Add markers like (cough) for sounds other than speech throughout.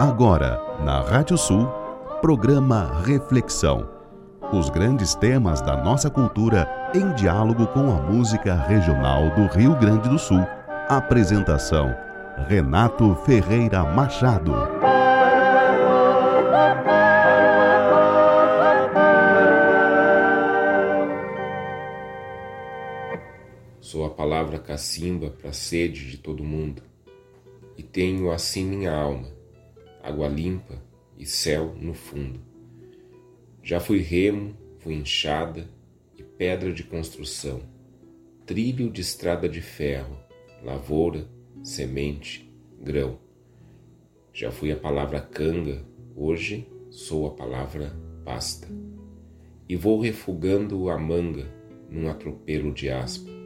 Agora, na Rádio Sul, programa Reflexão. Os grandes temas da nossa cultura em diálogo com a música regional do Rio Grande do Sul. Apresentação: Renato Ferreira Machado. Sou a palavra cacimba para a sede de todo mundo, e tenho assim minha alma, água limpa e céu no fundo. Já fui remo, fui enxada e pedra de construção, trilho de estrada de ferro, lavoura, semente, grão. Já fui a palavra canga, hoje sou a palavra pasta. E vou refugando a manga num atropelo de aspa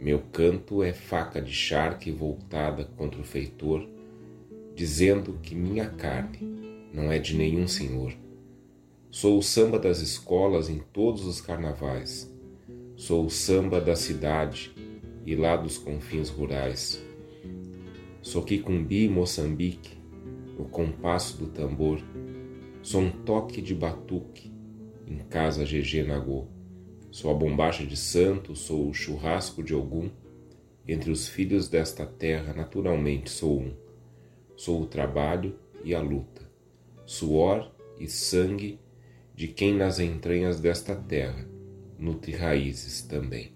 meu canto é faca de charque voltada contra o feitor, dizendo que minha carne não é de nenhum senhor. Sou o samba das escolas em todos os carnavais. Sou o samba da cidade e lá dos confins rurais. Sou Quicumbi Moçambique, o compasso do tambor. Sou um toque de batuque em casa GG Nagô. Sou a bombacha de santo, sou o churrasco de algum. Entre os filhos desta terra, naturalmente sou um. Sou o trabalho e a luta, suor e sangue de quem nas entranhas desta terra nutre raízes também.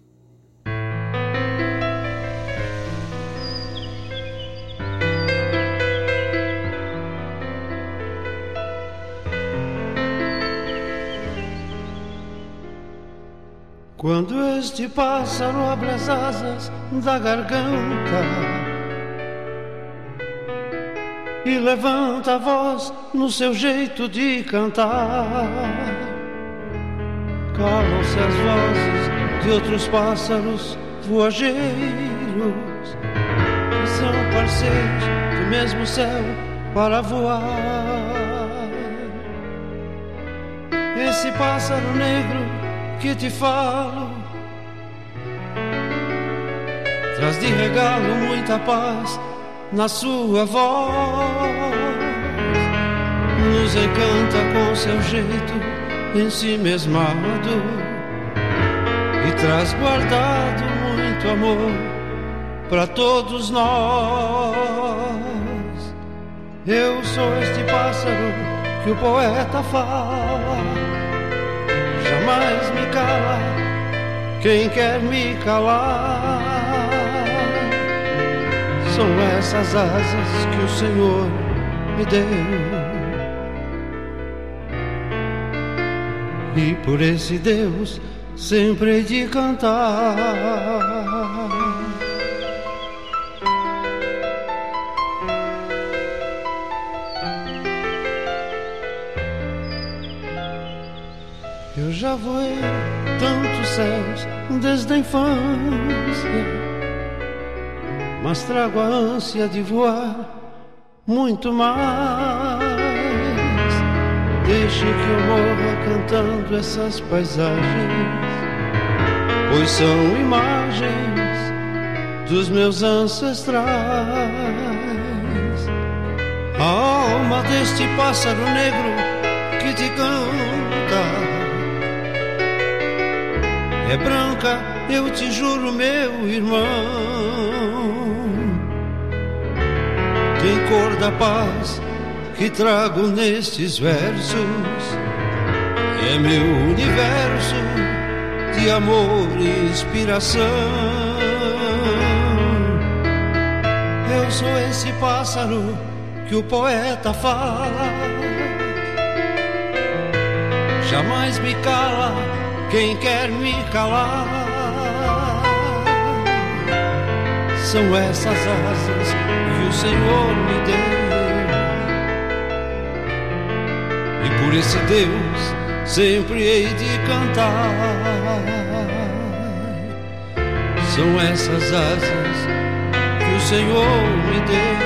Quando este pássaro abre as asas da garganta e levanta a voz no seu jeito de cantar, calam-se as vozes de outros pássaros voageiros que são parceiros do mesmo céu para voar. Esse pássaro negro que te falo Traz de regalo muita paz na sua voz. Nos encanta com seu jeito em si mesmado E traz guardado muito amor para todos nós. Eu sou este pássaro que o poeta fala jamais me cala quem quer me calar. São essas asas que o Senhor me deu. E por esse Deus sempre de cantar. já voei tantos céus desde a infância, mas trago a ânsia de voar muito mais. Deixe que eu morra cantando essas paisagens, pois são imagens dos meus ancestrais. A alma deste pássaro negro que te canta é branca, eu te juro, meu irmão. Tem cor da paz que trago nestes versos. É meu universo de amor e inspiração. Eu sou esse pássaro que o poeta fala. Jamais me cala quem quer me calar. São essas asas que o Senhor me deu. E por esse Deus sempre hei de cantar. São essas asas que o Senhor me deu.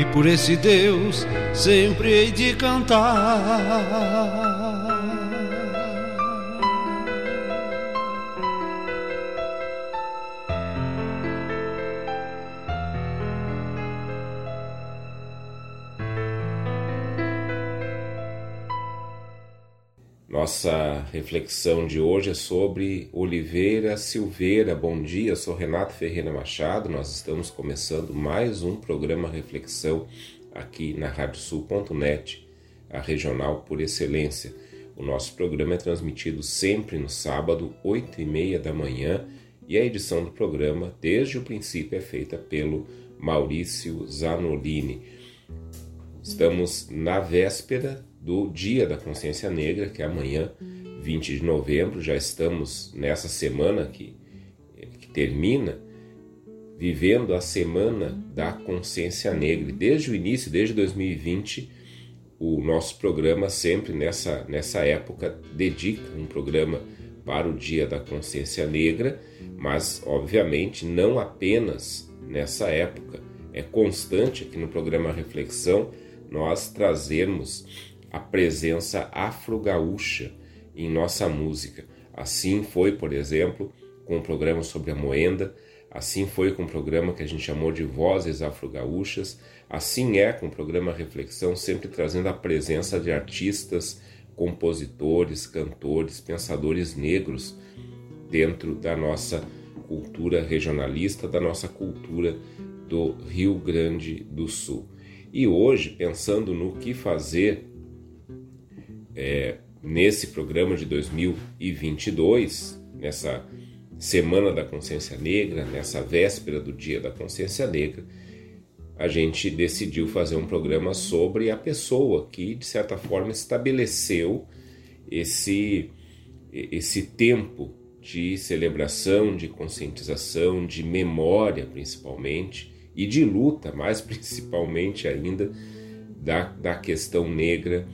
E por esse Deus sempre hei de cantar. Nossa reflexão de hoje é sobre Oliveira Silveira. Bom dia, sou Renato Ferreira Machado. Nós estamos começando mais um programa Reflexão aqui na radiosul.net, a regional por excelência. O nosso programa é transmitido sempre no sábado, 8 e meia da manhã, e a edição do programa, desde o princípio, é feita pelo Maurício Zanolini. Estamos na véspera do Dia da Consciência Negra, que é amanhã, 20 de novembro. Já estamos nessa semana que, que termina, vivendo a Semana da Consciência Negra. Desde o início, desde 2020, o nosso programa sempre nessa, nessa época dedica um programa para o Dia da Consciência Negra, mas obviamente não apenas nessa época. É constante aqui no programa Reflexão nós trazermos a presença afro-gaúcha em nossa música. Assim foi, por exemplo, com o programa sobre a moenda, assim foi com o programa que a gente chamou de Vozes Afro-Gaúchas, assim é com o programa Reflexão, sempre trazendo a presença de artistas, compositores, cantores, pensadores negros dentro da nossa cultura regionalista, da nossa cultura do Rio Grande do Sul. E hoje, pensando no que fazer é, nesse programa de 2022, nessa Semana da Consciência Negra, nessa véspera do Dia da Consciência Negra, a gente decidiu fazer um programa sobre a pessoa que, de certa forma, estabeleceu esse, esse tempo de celebração, de conscientização, de memória, principalmente, e de luta, mais (laughs) principalmente ainda, da, da questão negra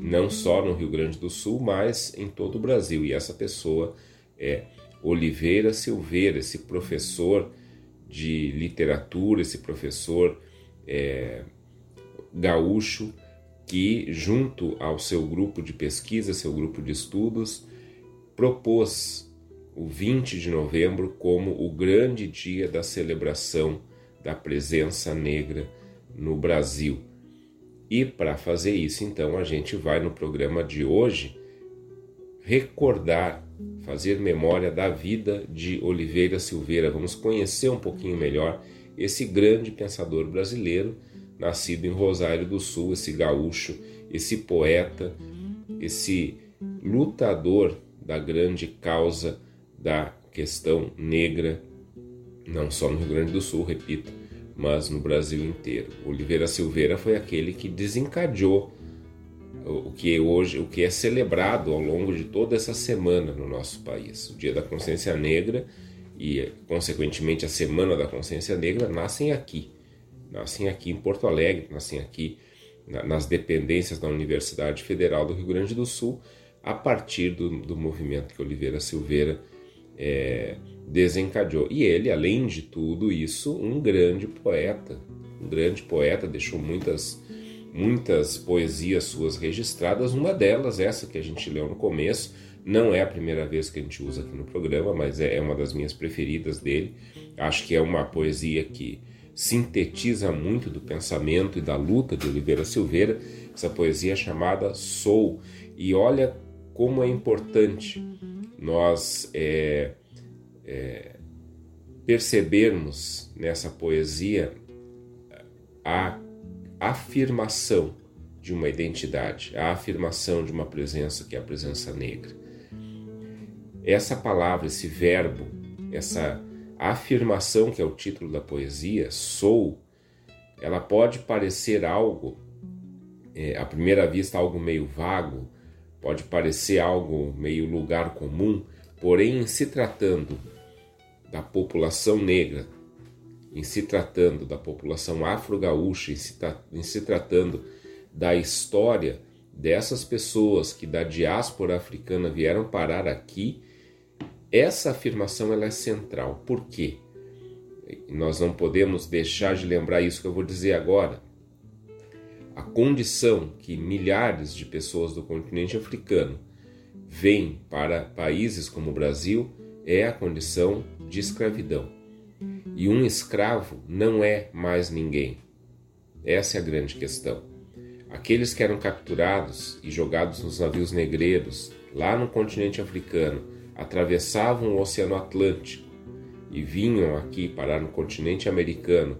não só no Rio Grande do Sul, mas em todo o Brasil. E essa pessoa é Oliveira Silveira, esse professor de literatura, esse professor é, gaúcho que, junto ao seu grupo de pesquisa, seu grupo de estudos, propôs o 20 de novembro como o grande dia da celebração da presença negra no Brasil. E para fazer isso, então, a gente vai no programa de hoje recordar, fazer memória da vida de Oliveira Silveira. Vamos conhecer um pouquinho melhor esse grande pensador brasileiro, nascido em Rosário do Sul, esse gaúcho, esse poeta, esse lutador da grande causa da questão negra, não só no Rio Grande do Sul, repito, mas no Brasil inteiro. Oliveira Silveira foi aquele que desencadeou o que hoje, o que é celebrado ao longo de toda essa semana no nosso país. O Dia da Consciência Negra e, consequentemente, a Semana da Consciência Negra nascem aqui, nascem aqui em Porto Alegre, nascem aqui nas dependências da Universidade Federal do Rio Grande do Sul, a partir do, do movimento que Oliveira Silveira é, desencadeou. E ele, além de tudo isso, um grande poeta, um grande poeta, deixou muitas muitas poesias suas registradas, uma delas essa que a gente leu no começo, não é a primeira vez que a gente usa aqui no programa, mas é, é uma das minhas preferidas dele. Acho que é uma poesia que sintetiza muito do pensamento e da luta de Oliveira Silveira, essa poesia chamada Sou. E olha como é importante nós é, é, percebermos nessa poesia a afirmação de uma identidade, a afirmação de uma presença que é a presença negra. Essa palavra, esse verbo, essa afirmação que é o título da poesia, sou, ela pode parecer algo, é, à primeira vista, algo meio vago, pode parecer algo meio lugar comum, porém, em se tratando da população negra, em se tratando da população afro-gaúcha, em, se em se tratando da história dessas pessoas que da diáspora africana vieram parar aqui, essa afirmação ela é central. Por quê? Nós não podemos deixar de lembrar isso que eu vou dizer agora a condição que milhares de pessoas do continente africano vêm para países como o Brasil é a condição de escravidão. E um escravo não é mais ninguém. Essa é a grande questão. Aqueles que eram capturados e jogados nos navios negreiros, lá no continente africano, atravessavam o Oceano Atlântico e vinham aqui parar no continente americano,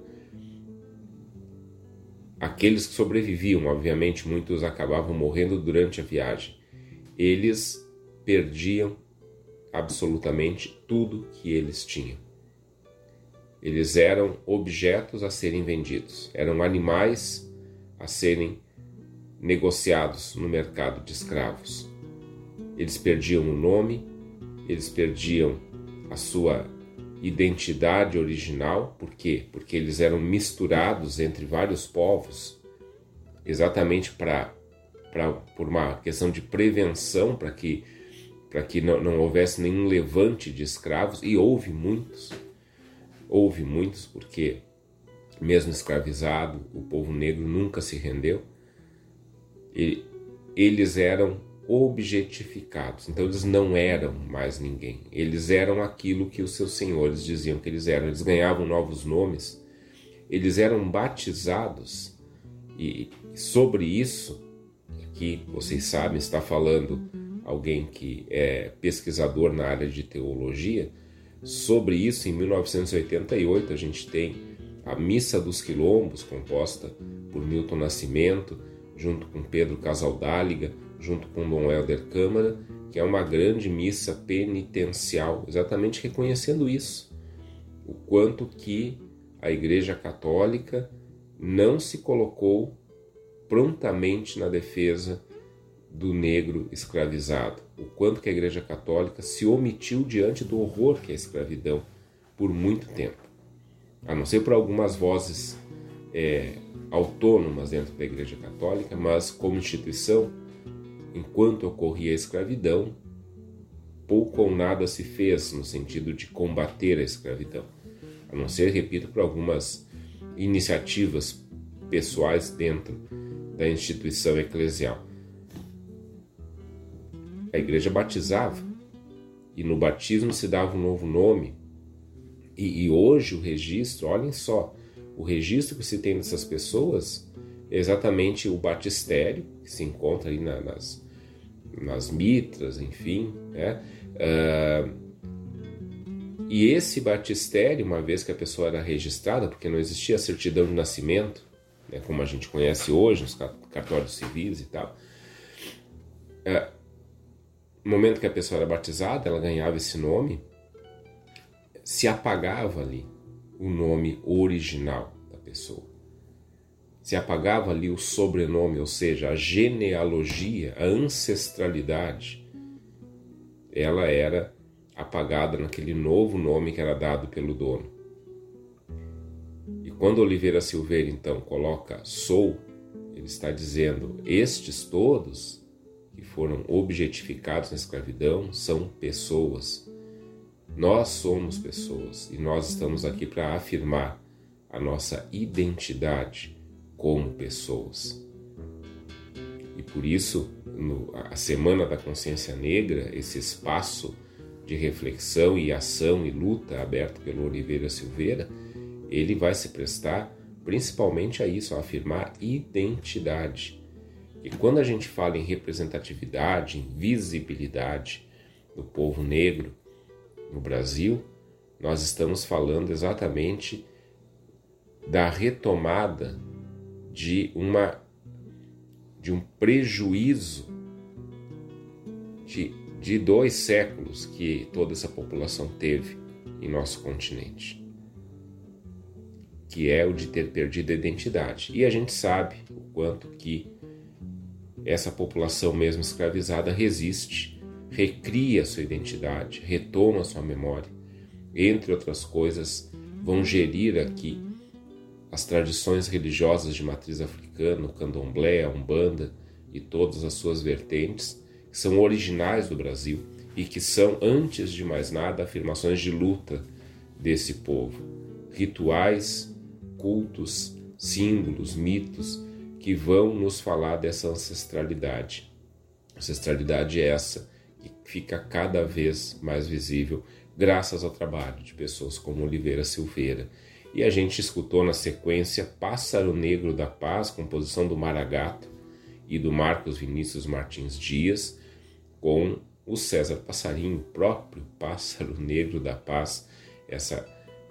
aqueles que sobreviviam, obviamente, muitos acabavam morrendo durante a viagem, eles perdiam absolutamente tudo que eles tinham. Eles eram objetos a serem vendidos, eram animais a serem negociados no mercado de escravos. Eles perdiam o nome, eles perdiam a sua identidade original, por quê? Porque eles eram misturados entre vários povos, exatamente para por uma questão de prevenção, para que para que não, não houvesse nenhum levante de escravos, e houve muitos. Houve muitos, porque, mesmo escravizado, o povo negro nunca se rendeu. E eles eram objetificados, então eles não eram mais ninguém. Eles eram aquilo que os seus senhores diziam que eles eram. Eles ganhavam novos nomes, eles eram batizados, e sobre isso, que vocês sabem, está falando alguém que é pesquisador na área de teologia, sobre isso em 1988 a gente tem a Missa dos Quilombos, composta por Milton Nascimento, junto com Pedro Casaldáliga, junto com Dom Helder Câmara, que é uma grande missa penitencial, exatamente reconhecendo isso, o quanto que a Igreja Católica não se colocou prontamente na defesa do negro escravizado, o quanto que a Igreja Católica se omitiu diante do horror que é a escravidão por muito tempo, a não ser por algumas vozes é, autônomas dentro da Igreja Católica, mas como instituição, enquanto ocorria a escravidão, pouco ou nada se fez no sentido de combater a escravidão, a não ser, repito, por algumas iniciativas pessoais dentro da instituição eclesial a igreja batizava e no batismo se dava um novo nome. E, e, hoje o registro, olhem só, o registro que se tem dessas pessoas exatamente o batistério, que se encontra aí na, nas, nas mitras, enfim. Né? Uh, e esse batistério, uma vez que a pessoa era registrada, porque não existia certidão de nascimento, né, como a gente conhece hoje, nos cartórios civis e tal, uh, no momento que a pessoa era batizada, ela ganhava esse nome, se apagava ali o nome original da pessoa. Se apagava ali o sobrenome, ou seja, a genealogia, a ancestralidade, ela era apagada naquele novo nome que era dado pelo dono. E quando Oliveira Silveira então coloca sou, ele está dizendo: estes todos que foram objetificados na escravidão são pessoas. Nós somos pessoas e nós estamos aqui para afirmar a nossa identidade como pessoas. E por isso, no, a Semana da Consciência Negra, esse espaço de reflexão e ação e luta aberto pelo Oliveira Silveira, ele vai se prestar principalmente a isso, a afirmar identidade e quando a gente fala em representatividade, em visibilidade do povo negro no Brasil, nós estamos falando exatamente da retomada de uma de um prejuízo de, de dois séculos que toda essa população teve em nosso continente, que é o de ter perdido a identidade. E a gente sabe o quanto que essa população mesmo escravizada resiste, recria sua identidade, retoma sua memória. Entre outras coisas, vão gerir aqui as tradições religiosas de matriz africana, o candomblé, a umbanda e todas as suas vertentes, são originais do Brasil e que são, antes de mais nada, afirmações de luta desse povo. Rituais, cultos, símbolos, mitos que vão nos falar dessa ancestralidade. Ancestralidade essa que fica cada vez mais visível graças ao trabalho de pessoas como Oliveira Silveira. E a gente escutou na sequência Pássaro Negro da Paz, composição do Maragato e do Marcos Vinícius Martins Dias, com o César Passarinho, próprio pássaro negro da paz, essa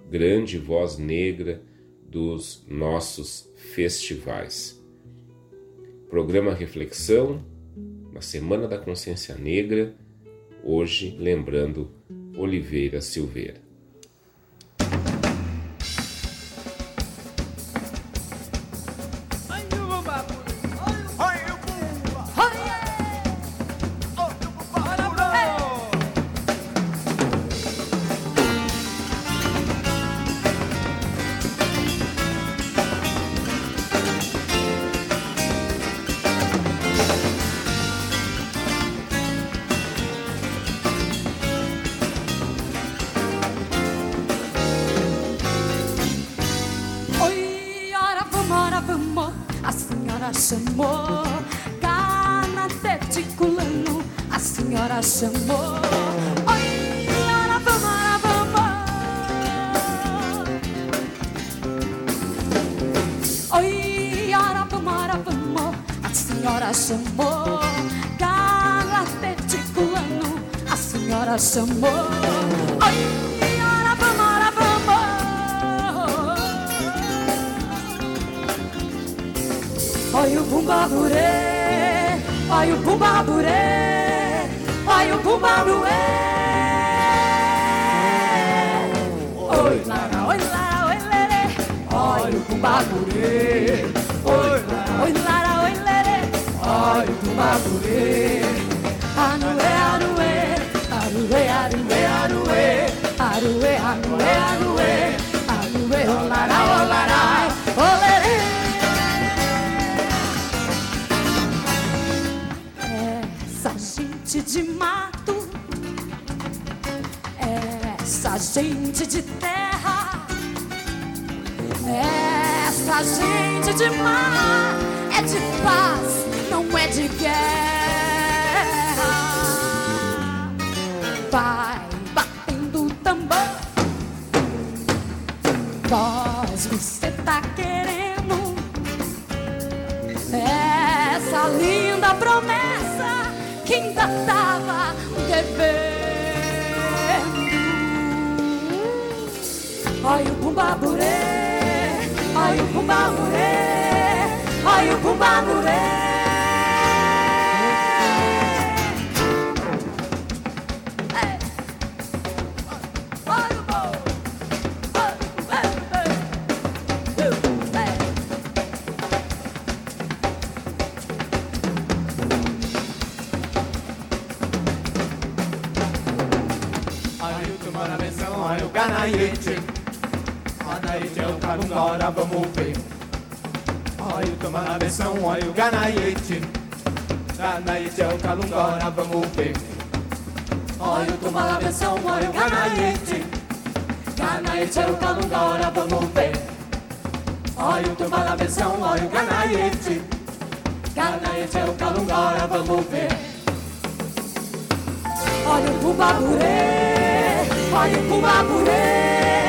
grande voz negra dos nossos festivais. Programa Reflexão, na Semana da Consciência Negra, hoje lembrando Oliveira Silveira. amor. Oi, ora vamos, ora vamos. Oi, o bumbaburê, oi, o bumbaburê. gente de terra, essa gente de mar é de paz, não é de guerra. Pumbamurê, ai o Pumbamurê, ai o Pumbamurê. Ayukumara Ganaite é o calungora, vamos ver. Olha o mana na ayı olha o kanım karabı é o calungora, vamos ver. Olha o kanım na mufim olha o besin ayı é o calungora, vamos ver. Olha o cubaburê, olha o cubaburê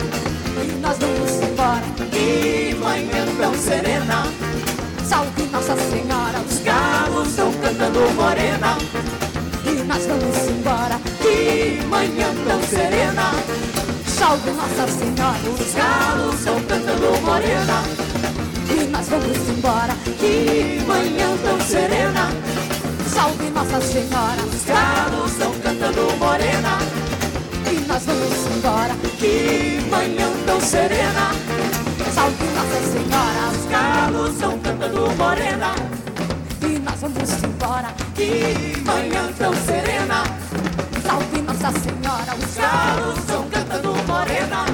nós vamos embora. E manhã tão serena, salve Nossa Senhora. Os galos estão cantando morena e nós vamos embora. E manhã tão serena, salve Nossa Senhora. Os galos estão cantando morena nós vamos embora. Que manhã tão serena, salve Nossa Senhora. Os galos estão cantando morena. Nós vamos embora. Que manhã tão serena, salve Nossa Senhora. Os galos estão cantando morena. E nós vamos embora. Que manhã tão serena, salve Nossa Senhora. Os galos estão cantando morena.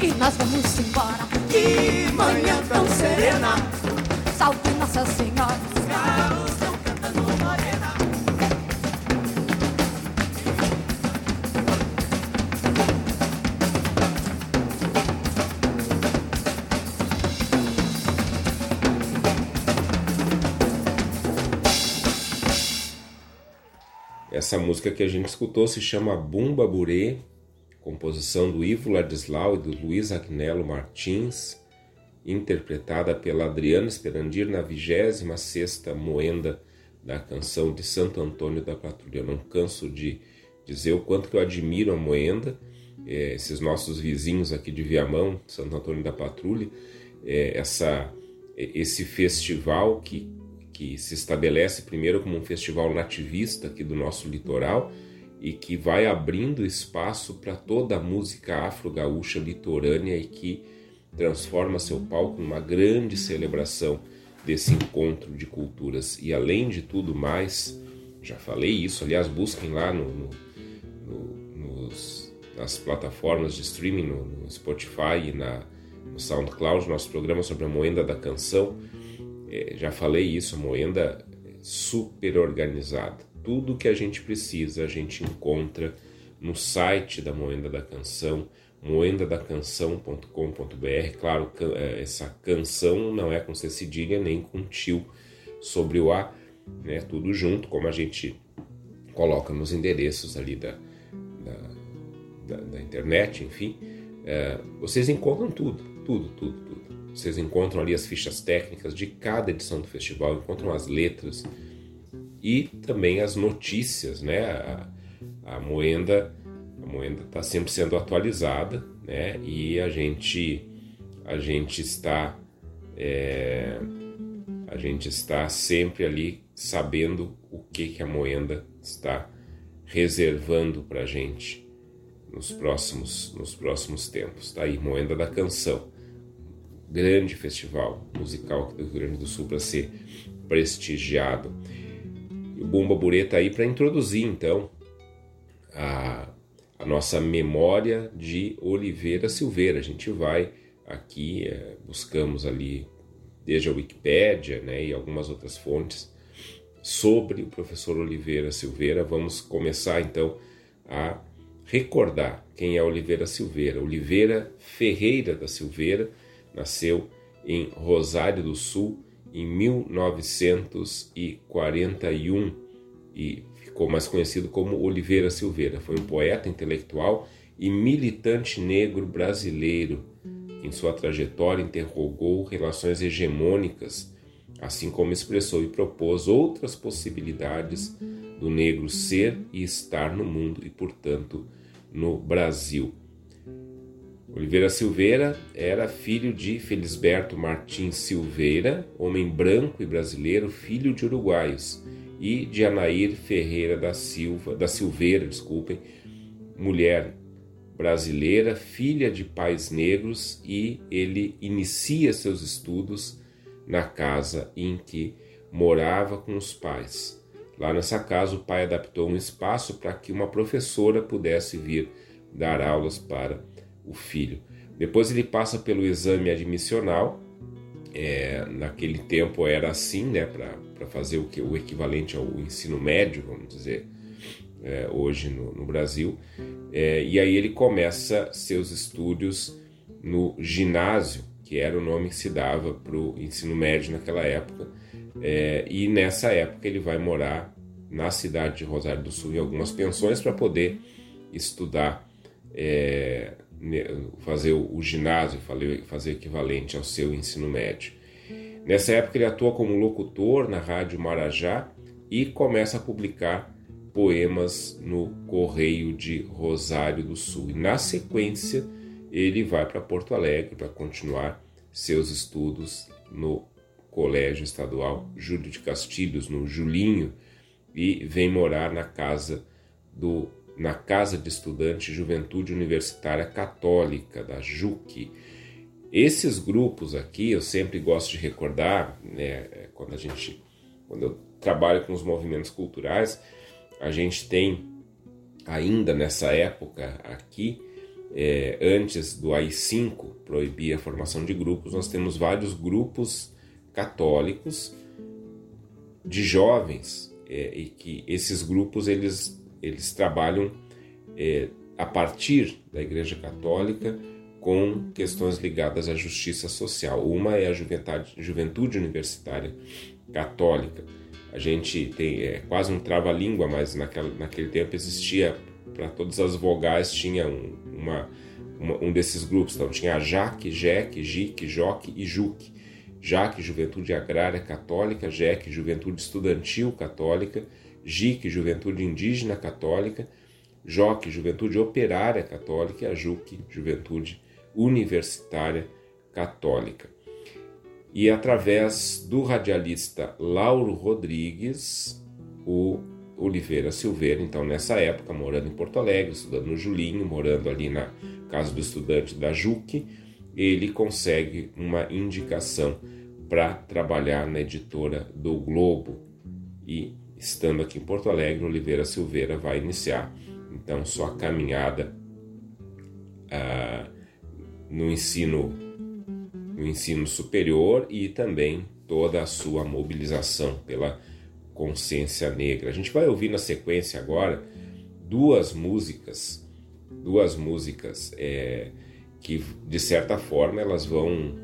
E nós vamos embora. Que manhã tão serena, salve Nossa Senhora. Os galos essa música que a gente escutou se chama Bumba Burê, composição do Ivo Ladislau e do Luiz Agnello Martins, interpretada pela Adriana Esperandir na 26ª Moenda da canção de Santo Antônio da Patrulha. Eu não canso de dizer o quanto que eu admiro a Moenda, é, esses nossos vizinhos aqui de Viamão, Santo Antônio da Patrulha, é, essa, esse festival que, que se estabelece primeiro como um festival nativista aqui do nosso litoral e que vai abrindo espaço para toda a música afro-gaúcha litorânea e que transforma seu palco numa grande celebração desse encontro de culturas. E além de tudo mais, já falei isso, aliás, busquem lá no, no, no, nos, nas plataformas de streaming, no, Spotify e na, no SoundCloud, nosso programa sobre a Moenda da Canção. É, já falei isso, Moenda super organizada. Tudo que a gente precisa a gente encontra no site da Moenda da Canção moendadacanção.com.br. Claro, é, essa canção não é com C cedilha nem com tio sobre o A, né? Tudo junto, como a gente coloca nos endereços ali da, da, da, da internet, enfim. É, vocês encontram tudo, tudo, tudo, tudo. Vocês encontram ali as fichas técnicas de cada edição do festival, encontram as letras e também as notícias, né? A, a Moenda a moeda está sempre sendo atualizada, né? E a gente a gente está é, a gente está sempre ali sabendo o que que a moeda está reservando para a gente nos próximos nos próximos tempos. Tá aí Moenda da Canção, grande festival musical do Rio Grande do Sul para ser prestigiado. O Bumba Bureta aí para introduzir então a a nossa memória de Oliveira Silveira. A gente vai aqui, é, buscamos ali desde a Wikipédia né, e algumas outras fontes sobre o professor Oliveira Silveira. Vamos começar então a recordar quem é Oliveira Silveira. Oliveira Ferreira da Silveira nasceu em Rosário do Sul em 1941 e ficou mais conhecido como Oliveira Silveira. Foi um poeta intelectual e militante negro brasileiro. Em sua trajetória, interrogou relações hegemônicas, assim como expressou e propôs outras possibilidades do negro ser e estar no mundo e, portanto, no Brasil. Oliveira Silveira era filho de Felisberto Martins Silveira, homem branco e brasileiro, filho de uruguaios e de Anair Ferreira da Silva, da Silveira, desculpem, mulher brasileira, filha de pais negros, e ele inicia seus estudos na casa em que morava com os pais. Lá nessa casa, o pai adaptou um espaço para que uma professora pudesse vir dar aulas para o filho. Depois ele passa pelo exame admissional é, naquele tempo era assim, né, para fazer o, que, o equivalente ao ensino médio, vamos dizer, é, hoje no, no Brasil. É, e aí ele começa seus estudos no ginásio, que era o nome que se dava para o ensino médio naquela época. É, e nessa época ele vai morar na cidade de Rosário do Sul em algumas pensões para poder estudar é, fazer o ginásio, fazer equivalente ao seu ensino médio. Nessa época ele atua como locutor na Rádio Marajá e começa a publicar poemas no Correio de Rosário do Sul. E na sequência ele vai para Porto Alegre para continuar seus estudos no Colégio Estadual Júlio de Castilhos, no Julinho, e vem morar na casa do na Casa de Estudante Juventude Universitária Católica, da JUC. Esses grupos aqui, eu sempre gosto de recordar, né, quando a gente, quando eu trabalho com os movimentos culturais, a gente tem ainda nessa época aqui, é, antes do AI-5 proibir a formação de grupos, nós temos vários grupos católicos de jovens é, e que esses grupos eles eles trabalham é, a partir da Igreja Católica com questões ligadas à justiça social. Uma é a Juventude, Juventude Universitária Católica. A gente tem é, quase um trava-língua, mas naquela, naquele tempo existia, para todas as vogais, tinha um, uma, uma, um desses grupos. Então tinha a Jaque, Jeque, Jique, Joque e Juque. Jaque, Juventude Agrária Católica, Jeque, Juventude Estudantil Católica, JIC, Juventude Indígena Católica, JOC, Juventude Operária Católica e a JUC, Juventude Universitária Católica. E através do radialista Lauro Rodrigues, o Oliveira Silveira, então nessa época, morando em Porto Alegre, estudando no Julinho, morando ali na casa do estudante da JUC, ele consegue uma indicação para trabalhar na editora do Globo. E estando aqui em Porto Alegre, Oliveira Silveira vai iniciar então sua caminhada ah, no ensino no ensino superior e também toda a sua mobilização pela consciência negra. A gente vai ouvir na sequência agora duas músicas, duas músicas é, que de certa forma elas vão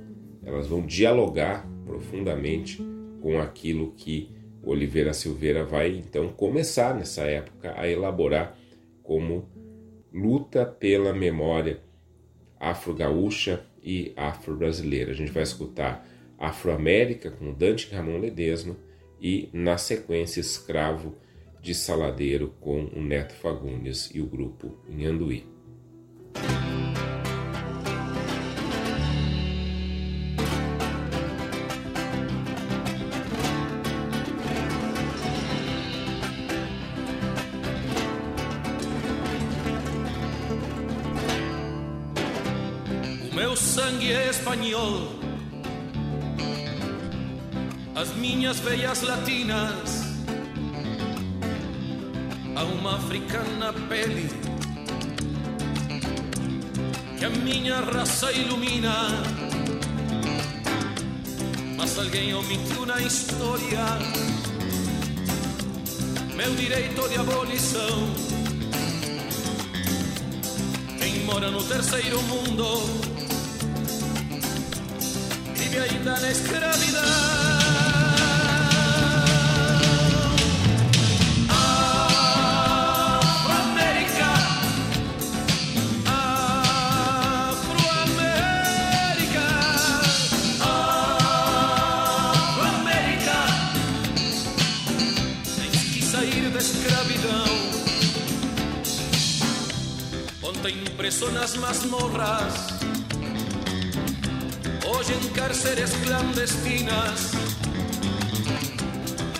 elas vão dialogar profundamente com aquilo que Oliveira Silveira vai então começar nessa época a elaborar como luta pela memória afro-gaúcha e afro-brasileira. A gente vai escutar Afro-América com Dante Ramon Ledesma e, na sequência, Escravo de Saladeiro com o Neto Fagundes e o grupo Inhanduí. As minhas veias latinas. A uma africana pele Que a minha raça ilumina. Mas alguém omitiu na história Meu direito de abolição. Quem mora no terceiro mundo ainda na escravidão. Afro-América, Afro-América, Afro-América. en cárceles clandestinas.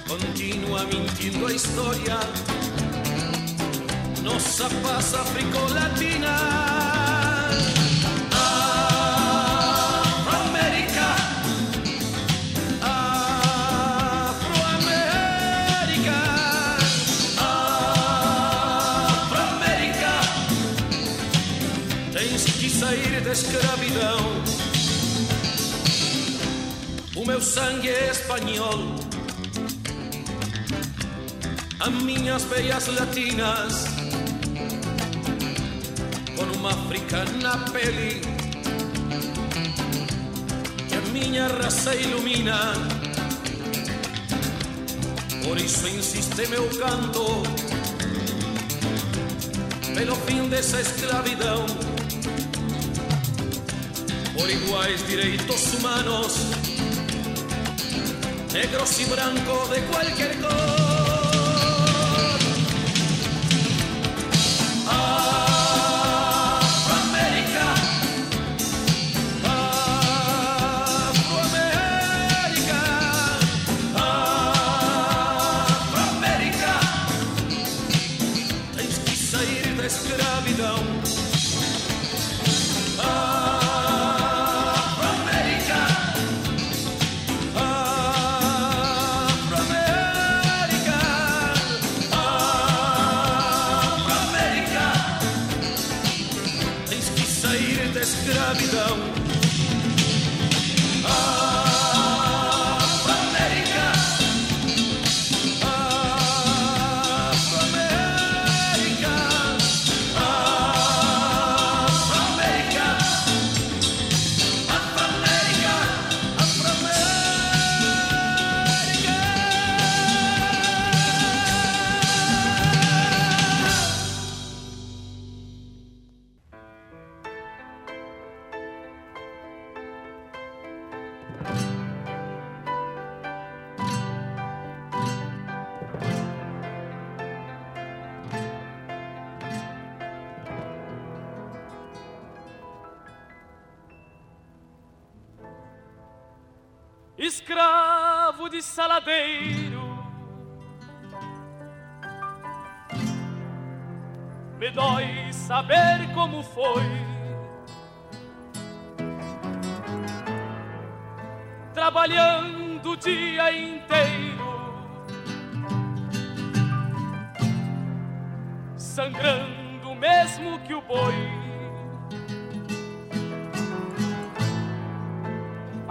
Continúa mintiendo a historia, nos pasa fricolatina. Afroamérica, Afroamérica, Afroamérica, tens que sair da escravidão meu sangue espanhol. As minhas veias latinas, com uma africana pele, que a minha raça ilumina. Por isso insiste meu canto, pelo fim dessa escravidão, por iguais direitos humanos negros y blancos de cualquier color.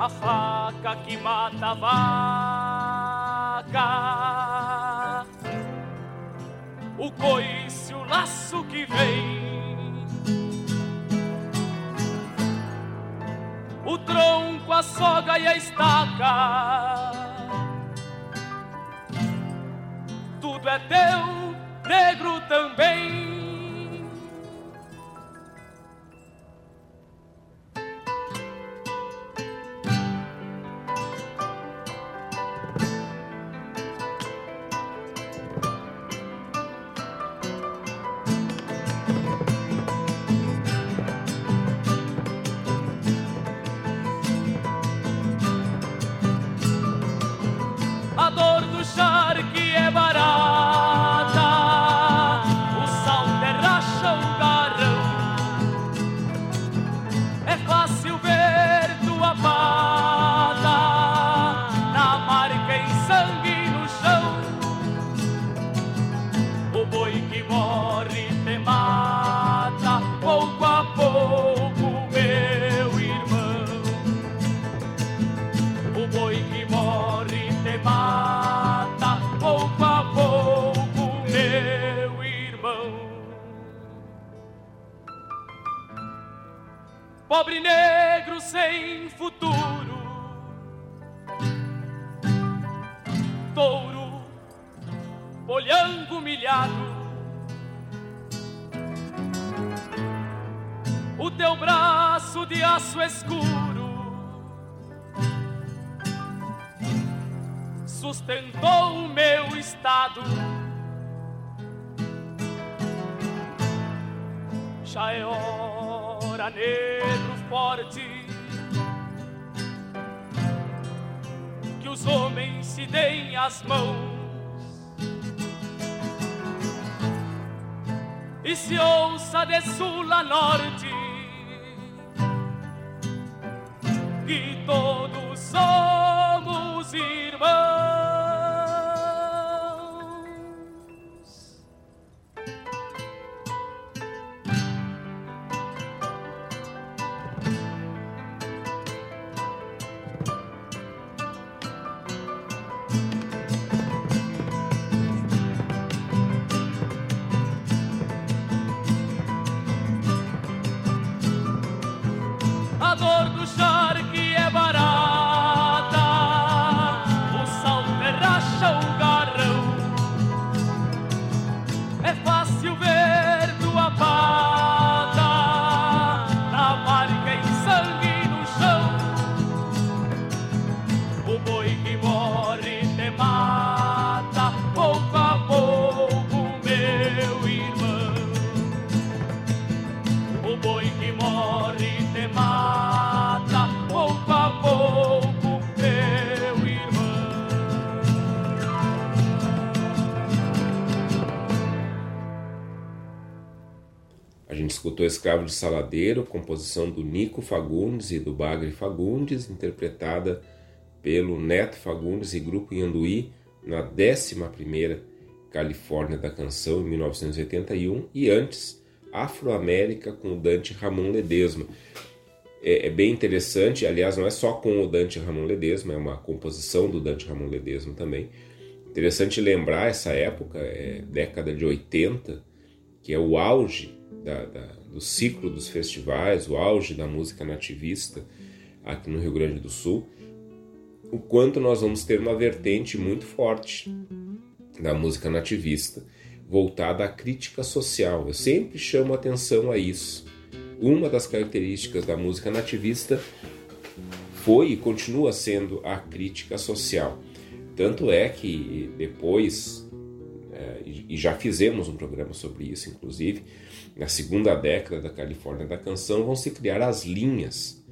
A faca que mata a vaca, o coice, o laço que vem, o tronco, a soga e a estaca. Tudo é teu, negro também. As mãos. E se ouça de sul a norte Escravo de Saladeiro, composição do Nico Fagundes e do Bagre Fagundes, interpretada pelo Neto Fagundes e Grupo Yanduí na 11ª Califórnia da Canção, em 1981, e antes, Afro-América com o Dante Ramon Ledesma. É, é, bem interessante, aliás, não é só com o Dante Ramon Ledesma, é uma composição do Dante Ramon Ledesma também. Interessante lembrar essa época, é, década de 80, que é o auge da, da, do ciclo dos festivais, o auge da música nativista aqui no Rio Grande do Sul, o quanto nós vamos ter uma vertente muito forte da música nativista voltada à crítica social. Eu sempre chamo atenção a isso. Uma das características da música nativista foi e continua sendo a crítica social. Tanto é que depois, é, e já fizemos um programa sobre isso, inclusive, na segunda década da Califórnia da canção, vão se criar as linhas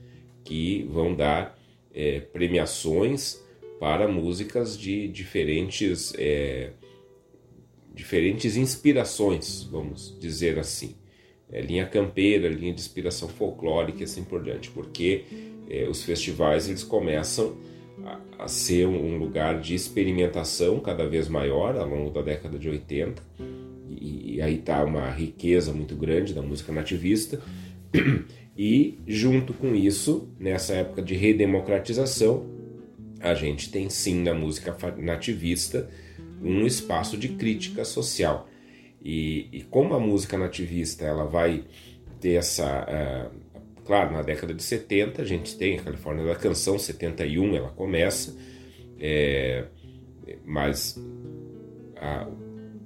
que vão dar é, premiações para músicas de diferentes é, diferentes inspirações, vamos dizer assim. É, linha campeira, linha de inspiração folclórica e assim por diante, porque é, os festivais eles começam a, a ser um lugar de experimentação cada vez maior ao longo da década de 80 e, aí está uma riqueza muito grande da música nativista (clears throat) e junto com isso nessa época de redemocratização a gente tem sim na música nativista um espaço de crítica social. E, e como a música nativista ela vai ter essa. Uh, claro, na década de 70 a gente tem a Califórnia da Canção, 71 ela começa, é, mas a,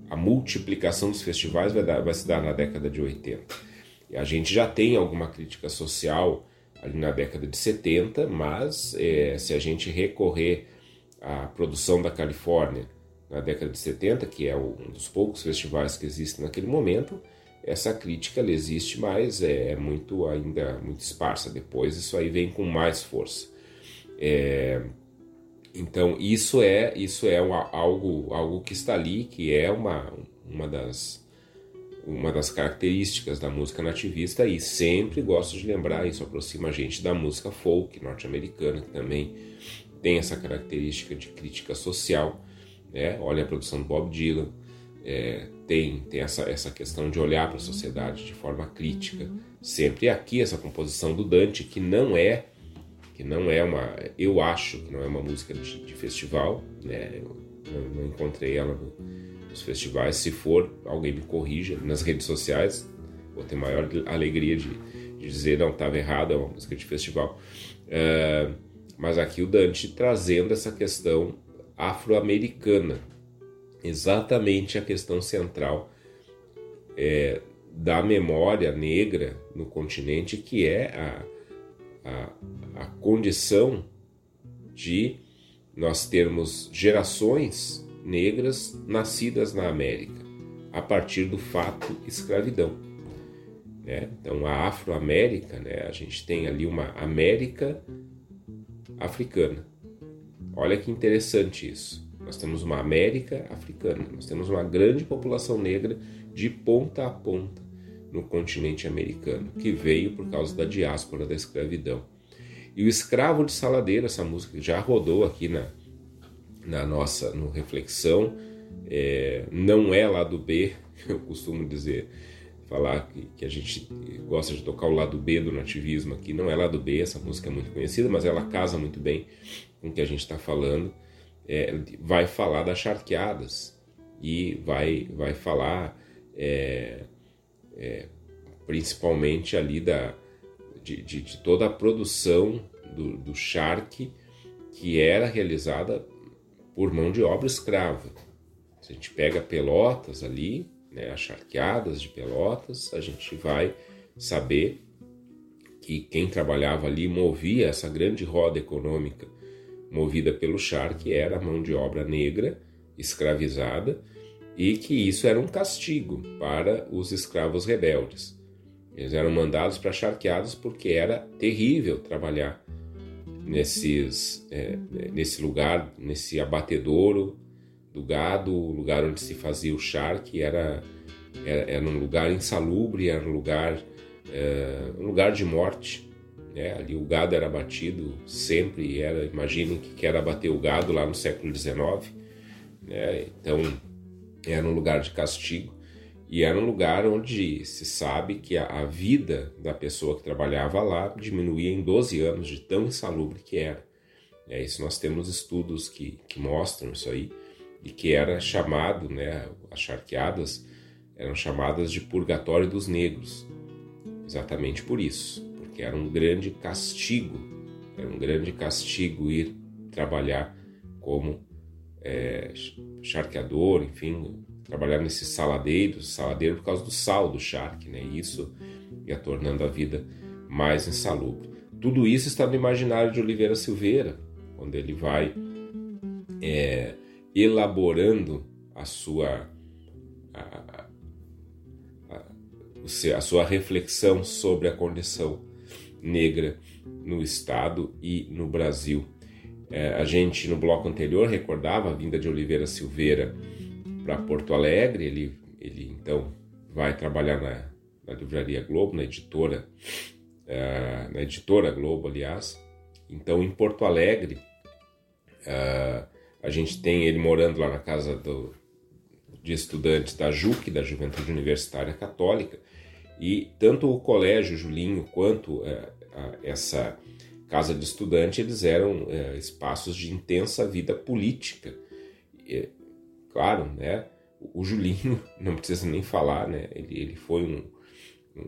a, multiplicação dos festivais vai, dar, vai se dar na década de 80. E a gente já tem alguma crítica social ali na década de 70, mas é, se a gente recorrer à produção da Califórnia na década de 70, que é um dos poucos festivais que existem naquele momento, essa crítica ela existe, mas é, é muito ainda muito esparsa. Depois isso aí vem com mais força. É, então isso é isso é algo algo que está ali, que é uma uma das uma das características da música nativista e sempre gosto de lembrar isso aproxima a gente da música folk norte-americana que também tem essa característica de crítica social né? olha a produção do Bob Dylan, é, tem, tem essa, essa questão de olhar para a sociedade de forma crítica. Sempre aqui essa composição do Dante, que não é que não é uma, eu acho que não é uma música de, de festival, né? Eu não, não encontrei ela no, nos festivais. Se for, alguém me corrija nas redes sociais. Vou ter maior alegria de, de dizer não estava errado, é uma música de festival. Uh, mas aqui o Dante trazendo essa questão afro-americana. Exatamente a questão central é, da memória negra no continente, que é a, a, a condição de nós termos gerações negras nascidas na América, a partir do fato escravidão. Né? Então, a Afro-América, né, a gente tem ali uma América africana. Olha que interessante isso. Nós temos uma América africana, nós temos uma grande população negra de ponta a ponta no continente americano, que veio por causa da diáspora da escravidão. E o Escravo de Saladeira, essa música já rodou aqui na, na nossa no Reflexão, é, não é lado B, (laughs) eu costumo dizer, falar que, que, a gente gosta de tocar o lado B do nativismo aqui, não é lado B, essa música é muito conhecida, mas ela casa muito bem com que a gente está falando, é, vai falar das charqueadas e vai, vai falar é, é, principalmente ali da, de, de, de, toda a produção do, do charque que era realizada por mão de obra escrava. Se a gente pega Pelotas ali, né, as charqueadas de Pelotas, a gente vai saber que quem trabalhava ali movia essa grande roda econômica movida pelo char, que era a mão de obra negra escravizada e que isso era um castigo para os escravos rebeldes. Eles eram mandados para charqueados porque era terrível trabalhar nesses, é, nesse lugar, nesse abatedouro do gado, o lugar onde se fazia o charque era, era, era um lugar insalubre, era um lugar, é, um lugar de morte. Né? Ali o gado era batido sempre, era, imaginem que era bater o gado lá no século XIX. Né? Então era um lugar de castigo e era um lugar onde se sabe que a, a, vida da pessoa que trabalhava lá diminuía em 12 anos de tão insalubre que era. É isso nós temos estudos que, que mostram isso aí e que era chamado, né, as charqueadas eram chamadas de purgatório dos negros, exatamente por isso que era um grande castigo, era um grande castigo ir trabalhar como é, charqueador, enfim, trabalhar nesses saladeiros, saladeiro por causa do sal do charque, né? Isso ia tornando a vida mais insalubre. Tudo isso está no imaginário de Oliveira Silveira, quando ele vai é, elaborando a sua a, a, a, sua reflexão sobre a condição negra no estado e no Brasil. É, a gente no bloco anterior recordava a vinda de Oliveira Silveira para Porto Alegre. Ele, ele então vai trabalhar na, na livraria Globo, na editora, uh, na editora Globo, aliás. Então, em Porto Alegre, uh, a gente tem ele morando lá na casa do, de estudantes da JUC, da Juventude Universitária Católica, e tanto o Colégio Julinho quanto uh, essa casa de estudante, eles eram espaços de intensa vida política. E, claro, né? O Julinho, (laughs) não precisa nem falar, né? Ele, ele foi um,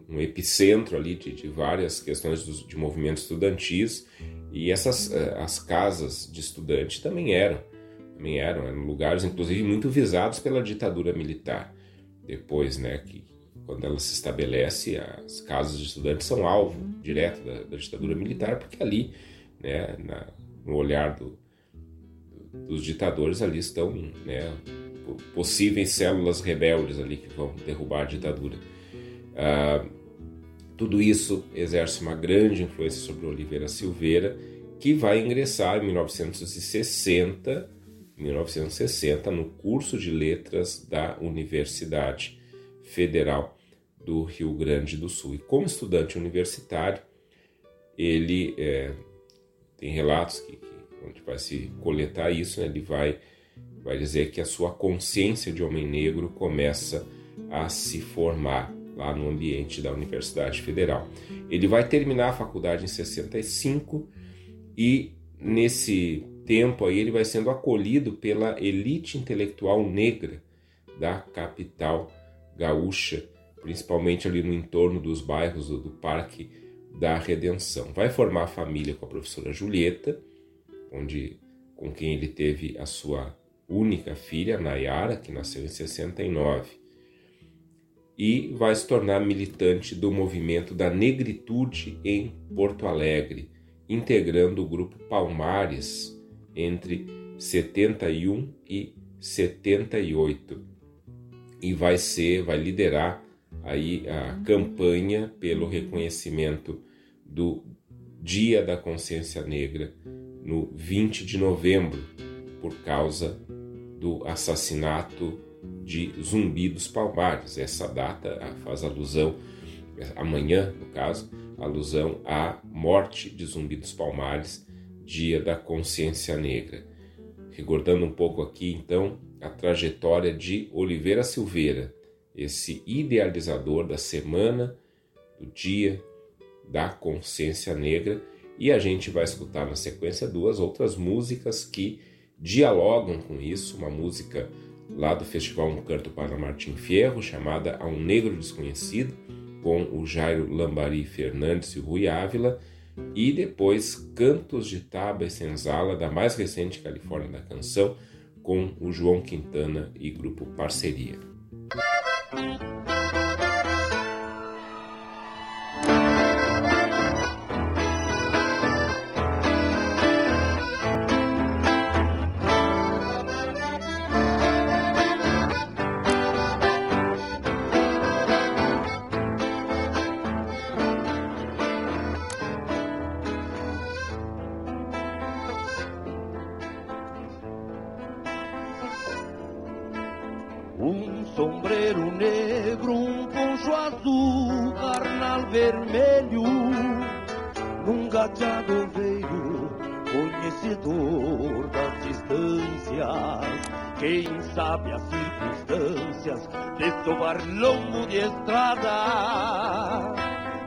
um epicentro ali de, de várias questões de movimentos estudantis e essas eh, as casas de estudante também eram também eram, eram lugares inclusive muito visados pela ditadura militar depois né que quando ela se estabelece as casas de estudantes são alvo direto da, da ditadura militar porque ali né na, no olhar do, dos ditadores ali estão né possíveis células rebeldes ali que vão derrubar a ditadura. Uh, tudo isso exerce uma grande influência sobre Oliveira Silveira, que vai ingressar em 1960, 1960 no curso de letras da Universidade Federal do Rio Grande do Sul. E como estudante universitário, ele é, tem relatos que, que onde vai se coletar isso, né, ele vai, vai dizer que a sua consciência de homem negro começa a se formar lá no ambiente da Universidade Federal. Ele vai terminar a faculdade em 65 e nesse tempo aí ele vai sendo acolhido pela elite intelectual negra da capital gaúcha, principalmente ali no entorno dos bairros do, do Parque da Redenção. Vai formar família com a professora Julieta, onde com quem ele teve a sua única filha, Nayara, que nasceu em 69 e vai se tornar militante do movimento da negritude em Porto Alegre, integrando o grupo Palmares entre 71 e 78. E vai ser, vai liderar aí a campanha pelo reconhecimento do Dia da Consciência Negra no 20 de novembro, por causa do assassinato de Zumbi dos Palmares. Essa data faz alusão, amanhã no caso, alusão à morte de Zumbi dos Palmares, dia da consciência negra. Recordando um pouco aqui então a trajetória de Oliveira Silveira, esse idealizador da semana, do dia da consciência negra, e a gente vai escutar na sequência duas outras músicas que dialogam com isso, uma música lá do Festival Um Canto para Martim Fierro, chamada A um Negro Desconhecido, com o Jairo Lambari Fernandes e o Rui Ávila, e depois Cantos de Taba e Senzala, da mais recente Califórnia da Canção, com o João Quintana e grupo Parceria. Música longo de estrada.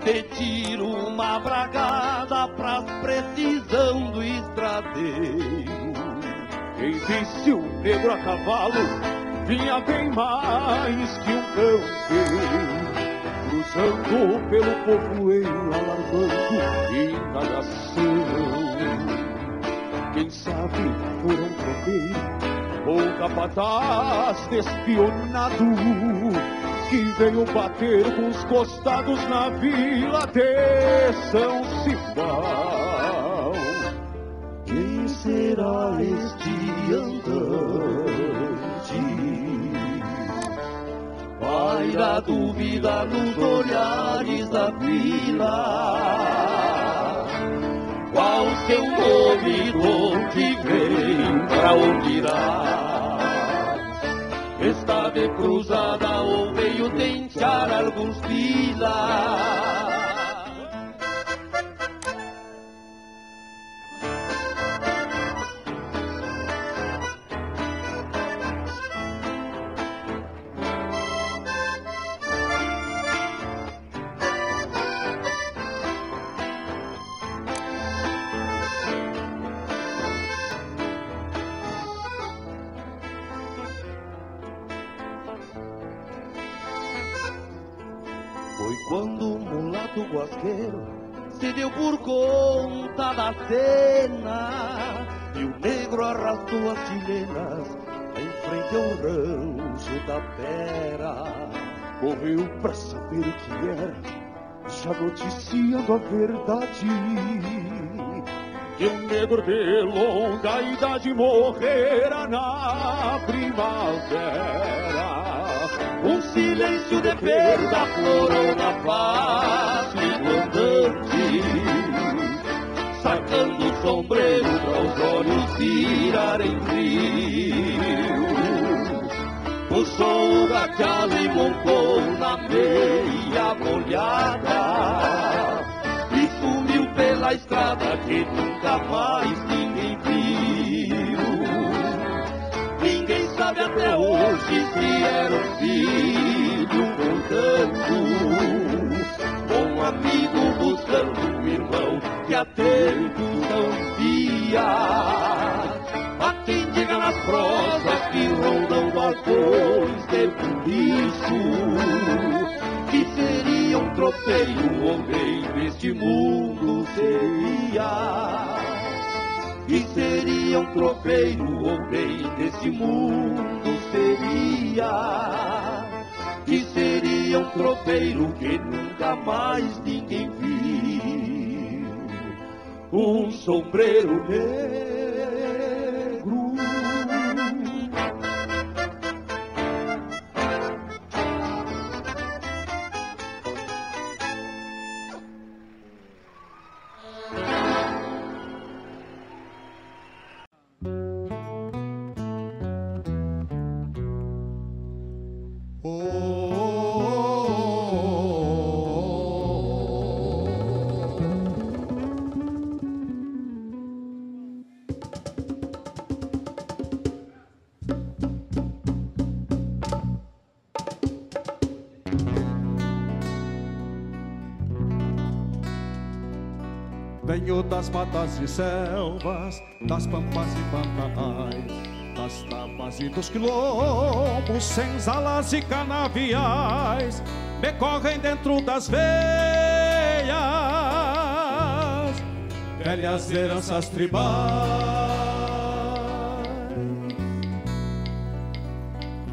Te tiro uma bragada pras precisão do estradeiro. Quem disse o negro a cavalo vinha bem mais que um campeiro. Cruzando pelo povoeiro, alarmando indagação. Quem sabe por um tropeiro ou capataz despionado que veio bater com os costados na vila de São Simão. Quem será este andante? Paira dúvida nos olhares da vila seu nome onde vem, pra onde irá. Está de cruzada ou veio tentar alguns pilas. Guasqueiro se deu por conta da cena e o negro arrastou as chilenas em frente ao rancho da pera. Correu pra saber o que era, já noticiando a verdade. Que um negro de longa idade morrera na primavera. Um silêncio de perda florou na face do andante Sacando o sombreiro para os olhos virarem rio Puxou o gachado e montou na meia molhada E sumiu pela estrada que nunca mais ninguém viu. Ninguém sabe até hoje se era um filho voltando, um amigo buscando um irmão que há tempo não via. Há quem diga nas prosas que rondam balcões de buliço, que seria um tropeiro ou bem neste mundo seria e seria um tropeiro ou bem desse mundo seria e seria um tropeiro que nunca mais ninguém viu. Um sombreiro negro das matas e selvas, das pampas e pantanais, das tapas e dos quilombos, senzalas e canaviais, me correm dentro das veias, velhas heranças tribais.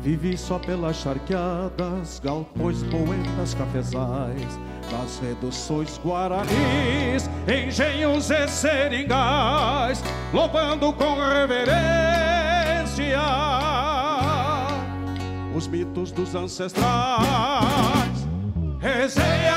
Vivi só pelas charqueadas, galpões, poetas, cafezais, das reduções guaranis, engenhos e seringais, louvando com reverência os mitos dos ancestrais. Rezeia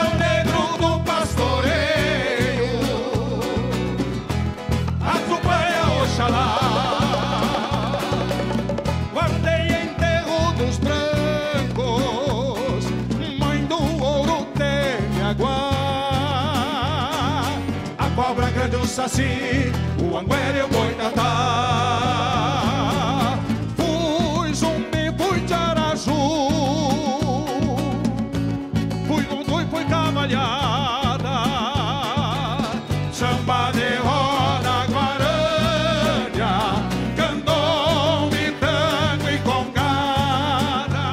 saci, o anguera e o boitatá. Fui zumbi, fui araju, fui lundu e fui cavalhada. Samba de roda, guarânia, candombe, tango e congada.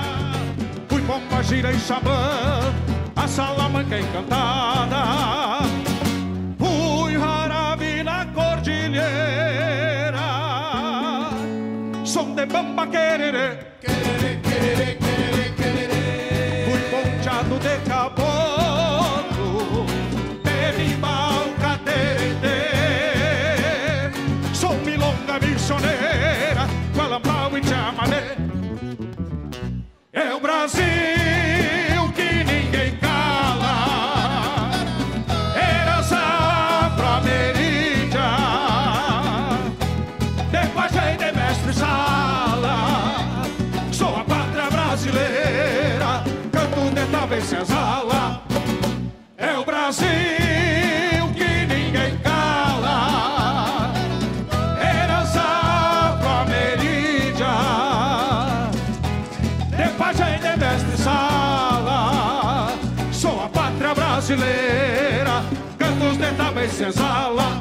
Fui pomba, gira e xamã, a salamanca encantada. De bamba quererê. Senzala.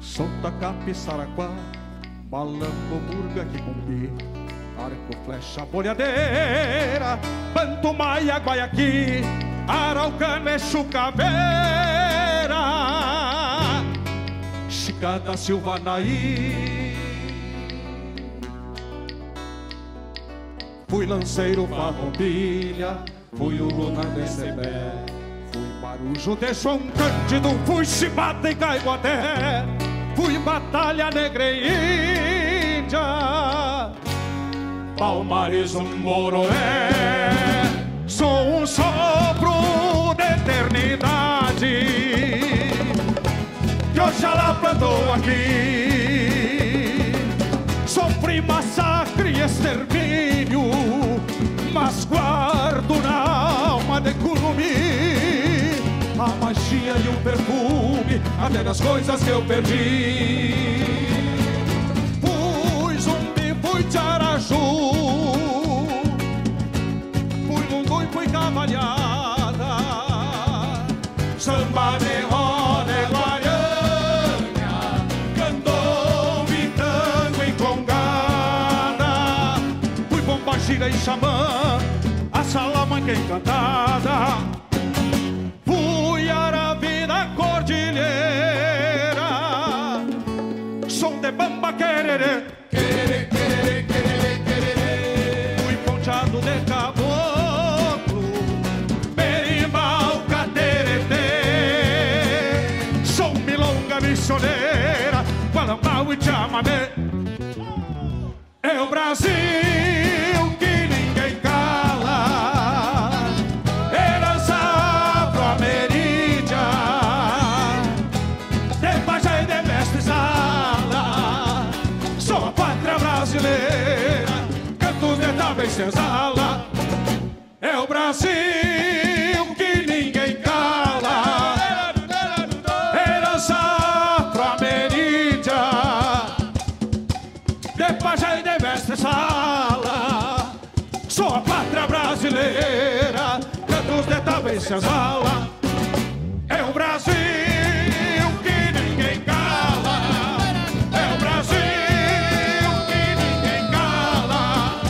Solta capa e saraquá, que cumpri, arco, flecha, boleadeira, pantumaia, guaiaqui, araucana e chucaveira, chicada, silvanaí. Fui lanceiro, farroupilha, fui o luna desse pé. Fui marujo de João Cândido, fui chibata e caibo até. Fui batalha negra e índia, Palmares um moroé. Sou um sopro de eternidade que Oxalá plantou aqui. Sofri massacre e extermínio, mas guardo na alma de curumim a magia e o perfume até das coisas que eu perdi. Fui zumbi, fui lundu e fui cavalhada, samba de roda e guaranha, candombe, tango e congada, fui bomba, gira e xamã, a salamanca encantada. Fui Arabi da cordilheira, som de bamba quererê, chamamé. É o Brasil cantos de taba e senzala. É o Brasil que ninguém cala. É o Brasil que ninguém cala.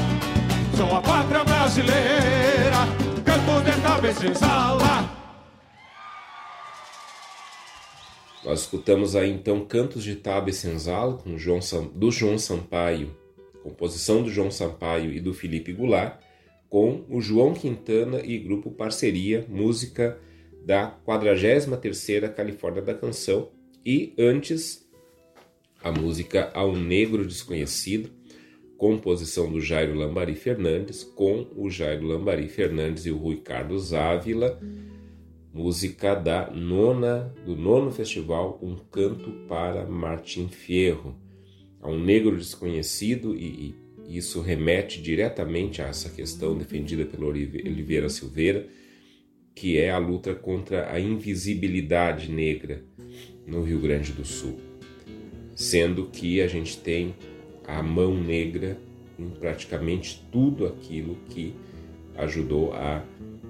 Sou a pátria brasileira, cantos de taba e senzala. Nós escutamos aí então Cantos de Taba e Senzala com João do João Sampaio, composição do João Sampaio e do Felipe Goulart, com o João Quintana e grupo Parceria, música da 43ª Califórnia da Canção, e antes a música Ao Negro Desconhecido, composição do Jairo Lambari Fernandes, com o Jairo Lambari Fernandes e o Rui Carlos Ávila, música da nona do nono festival Um Canto para Martim Fierro, a um negro desconhecido e, e isso remete diretamente a essa questão defendida pelo Olive- Oliveira Silveira, que é a luta contra a invisibilidade negra no Rio Grande do Sul, sendo que a gente tem a mão negra em praticamente tudo aquilo que ajudou a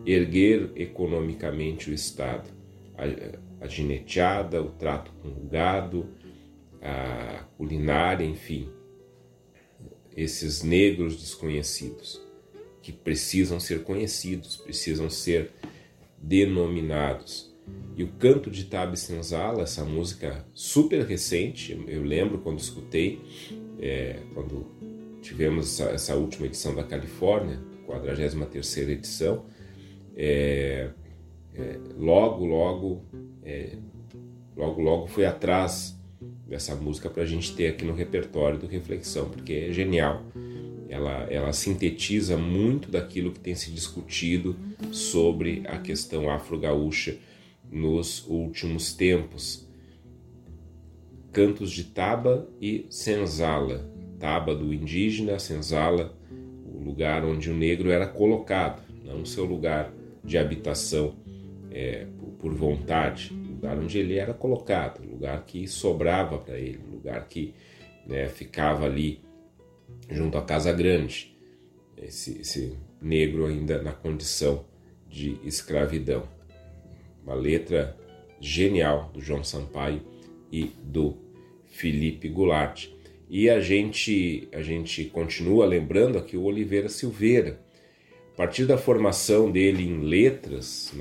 erguer economicamente o Estado. A, a gineteada, o trato com o gado, a culinária, enfim. Esses negros desconhecidos que precisam ser conhecidos, precisam ser denominados. E o Canto de Tabe Senzala, essa música super recente, eu lembro quando escutei, é, quando tivemos essa, essa última edição da Califórnia, 43ª edição, é, é, logo, logo, é, logo, logo fui atrás dessa música para a gente ter aqui no repertório do Reflexão, porque é genial. Ela, ela sintetiza muito daquilo que tem se discutido sobre a questão afro-gaúcha nos últimos tempos. Cantos de Taba e Senzala, taba do indígena, senzala, o lugar onde o negro era colocado, não seu lugar de habitação é, por vontade, lugar onde ele era colocado, o lugar que sobrava para ele, o lugar que né, ficava ali junto à casa grande, esse, esse negro ainda na condição de escravidão. Uma letra genial do João Sampaio e do Felipe Goulart. E a gente, a gente continua lembrando aqui o Oliveira Silveira. A partir da formação dele em letras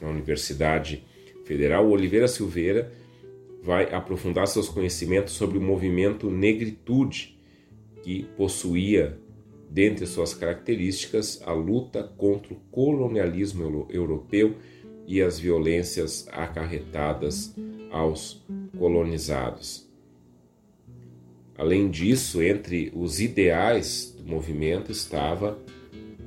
na Universidade Federal, Oliveira Silveira vai aprofundar seus conhecimentos sobre o movimento Negritude, que possuía, dentre suas características, a luta contra o colonialismo europeu e as violências acarretadas aos colonizados. Além disso, entre os ideais do movimento estava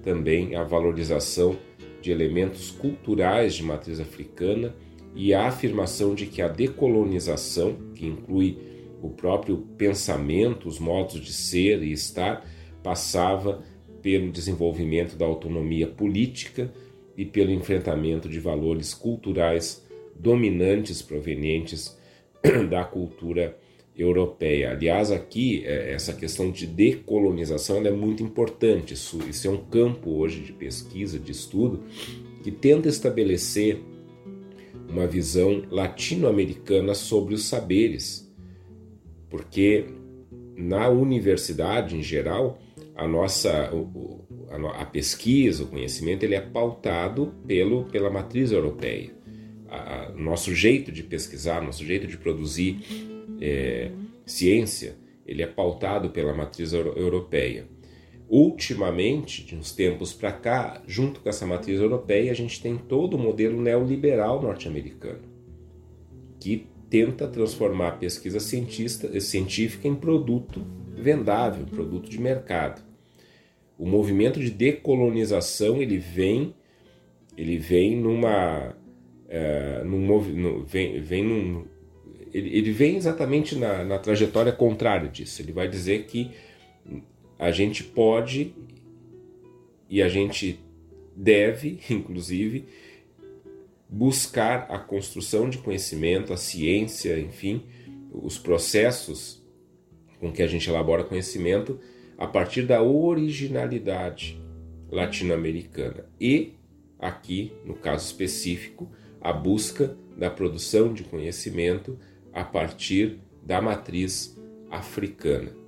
também a valorização de elementos culturais de matriz africana e a afirmação de que a decolonização, que inclui o próprio pensamento, os modos de ser e estar, passava pelo desenvolvimento da autonomia política e pelo enfrentamento de valores culturais dominantes provenientes (clears throat) da cultura europeia. Aliás, aqui é, essa questão de decolonização é muito importante. Isso, isso é um campo hoje de pesquisa, de estudo, que tenta estabelecer uma visão latino-americana sobre os saberes, porque na universidade em geral a nossa a, pesquisa, o conhecimento, ele é pautado pelo, pela matriz europeia. O nosso jeito de pesquisar, nosso jeito de produzir é, ciência, ele é pautado pela matriz europeia. Ultimamente, de uns tempos para cá, junto com essa matriz europeia, a gente tem todo o modelo neoliberal norte-americano, que tenta transformar a pesquisa científica em produto vendável, produto de mercado. O movimento de decolonização ele vem, ele vem numa, é, num, no, vem, vem num, ele, ele vem exatamente na, na trajetória contrária disso. Ele vai dizer que a gente pode e a gente deve, (laughs) inclusive, buscar a construção de conhecimento, a ciência, enfim, os processos com que a gente elabora conhecimento a partir da originalidade latino-americana e, aqui, no caso específico, a busca da produção de conhecimento a partir da matriz africana.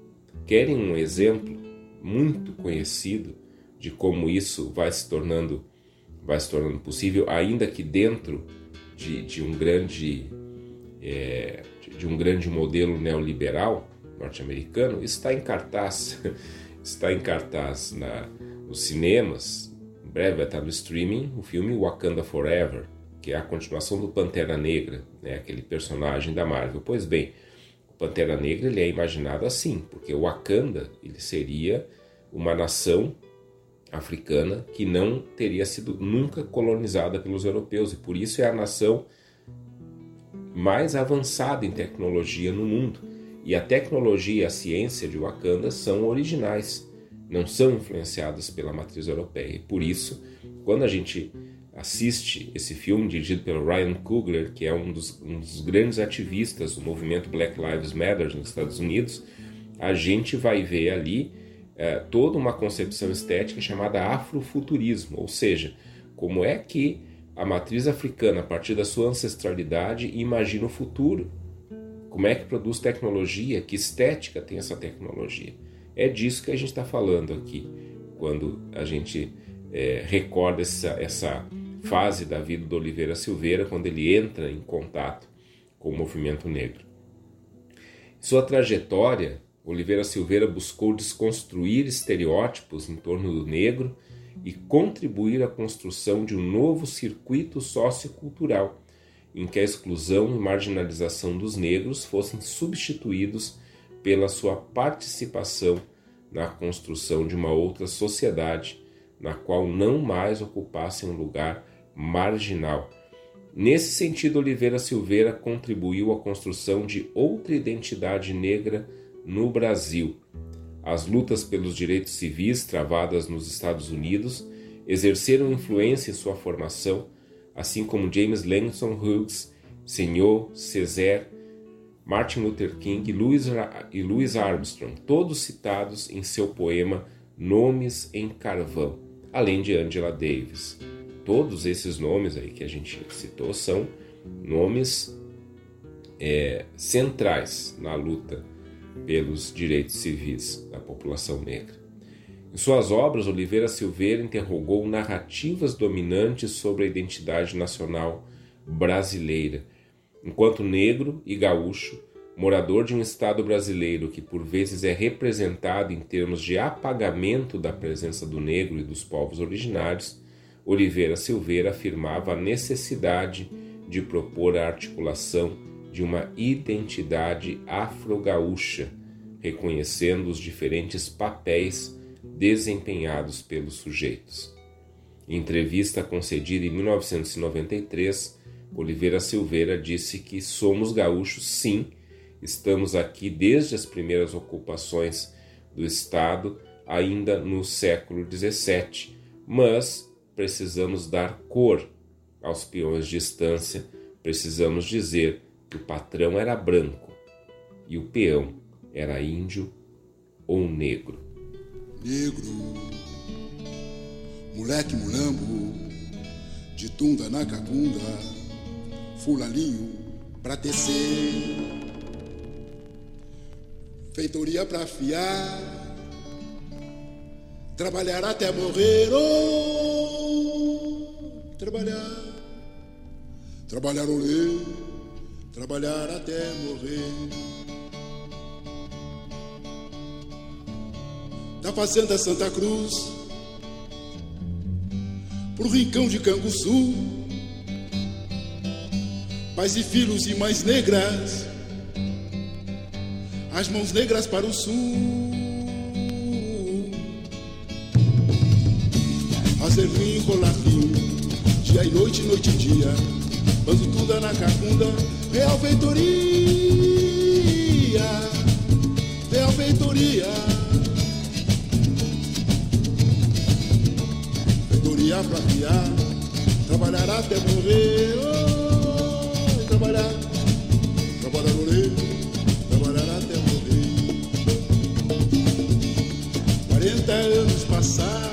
Querem um exemplo muito conhecido de como isso vai se tornando, vai se tornando possível, ainda que dentro de, de um grande é, de um grande modelo neoliberal, norte-americano está em cartaz, (laughs) está em cartaz na, nos cinemas. Em breve vai estar no streaming o filme Wakanda Forever, que é a continuação do Pantera Negra, né, aquele personagem da Marvel. Pois bem, Pantera Negra ele é imaginado assim, porque o Wakanda ele seria uma nação africana que não teria sido nunca colonizada pelos europeus e por isso é a nação mais avançada em tecnologia no mundo. E a tecnologia e a ciência de Wakanda são originais, não são influenciadas pela matriz europeia. E por isso, quando a gente assiste esse filme dirigido pelo Ryan Coogler, que é um dos, um dos grandes ativistas do movimento Black Lives Matter nos Estados Unidos, a gente vai ver ali é, toda uma concepção estética chamada afrofuturismo, ou seja, como é que a matriz africana, a partir da sua ancestralidade, imagina o futuro como é que produz tecnologia? Que estética tem essa tecnologia? É disso que a gente está falando aqui, quando a gente é, recorda essa, essa fase da vida do Oliveira Silveira, quando ele entra em contato com o movimento negro. Sua trajetória, Oliveira Silveira buscou desconstruir estereótipos em torno do negro e contribuir à construção de um novo circuito sociocultural em que a exclusão e marginalização dos negros fossem substituídos pela sua participação na construção de uma outra sociedade na qual não mais ocupassem um lugar marginal. Nesse sentido, Oliveira Silveira contribuiu à construção de outra identidade negra no Brasil, As lutas pelos direitos civis travadas nos Estados Unidos exerceram influência em sua formação, assim como James Langston Hughes, Senhor, Césaire, Martin Luther King e Louis Armstrong, todos citados em seu poema Nomes em Carvão, além de Angela Davis. Todos esses nomes aí que a gente citou são nomes é, centrais na luta pelos direitos civis da população negra. Em suas obras, Oliveira Silveira interrogou narrativas dominantes sobre a identidade nacional brasileira. Enquanto negro e gaúcho, morador de um estado brasileiro que por vezes é representado em termos de apagamento da presença do negro e dos povos originários, Oliveira Silveira afirmava a necessidade de propor a articulação de uma identidade afro-gaúcha, reconhecendo os diferentes papéis desempenhados pelos sujeitos. Em entrevista concedida em 1993, Oliveira Silveira disse que somos gaúchos sim, estamos aqui desde as primeiras ocupações do Estado, ainda no século XVII, mas precisamos dar cor aos peões de estância, precisamos dizer que o patrão era branco e o peão era índio ou negro. Negro, moleque mulambo, de tunda na cacunda, fulaninho pra tecer, feitoria pra fiar, trabalhar até morrer, oh, trabalhar, trabalhar olê, trabalhar até morrer. da Fazenda Santa Cruz pro rincão de Canguçu. Pais e filhos e mães negras, as mãos negras para o sul. Fazer vinho, colar dia e noite, noite e dia, bando tudo na cacunda, real feitoria, real feitoria. dia pra criar, trabalhar até morrer, oh, trabalhar, trabalhar morrer, trabalhar até morrer. 40 anos passaram,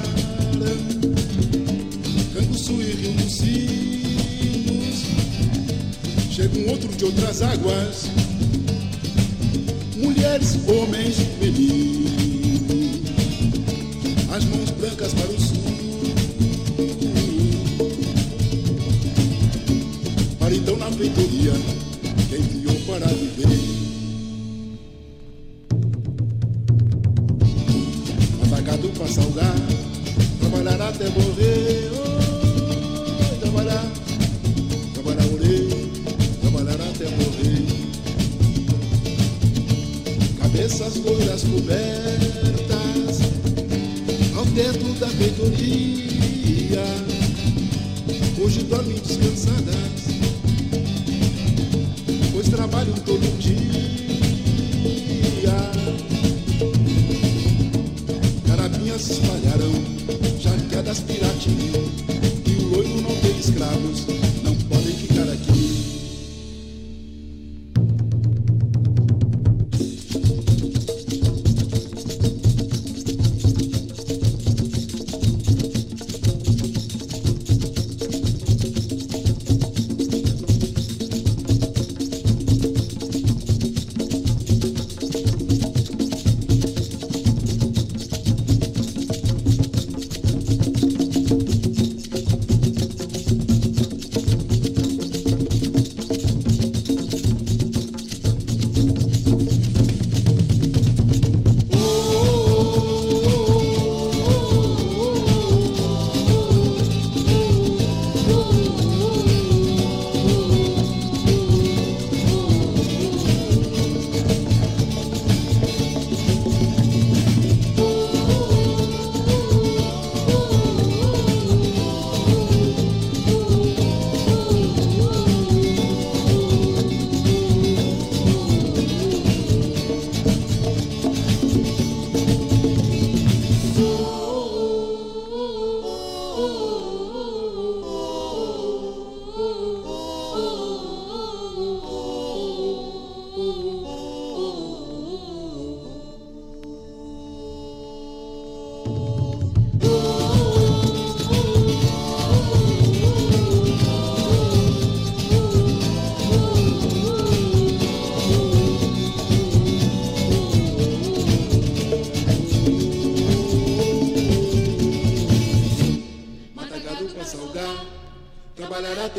um outro de outras águas, mulheres, homens, meninos, as mãos brancas para o escravos,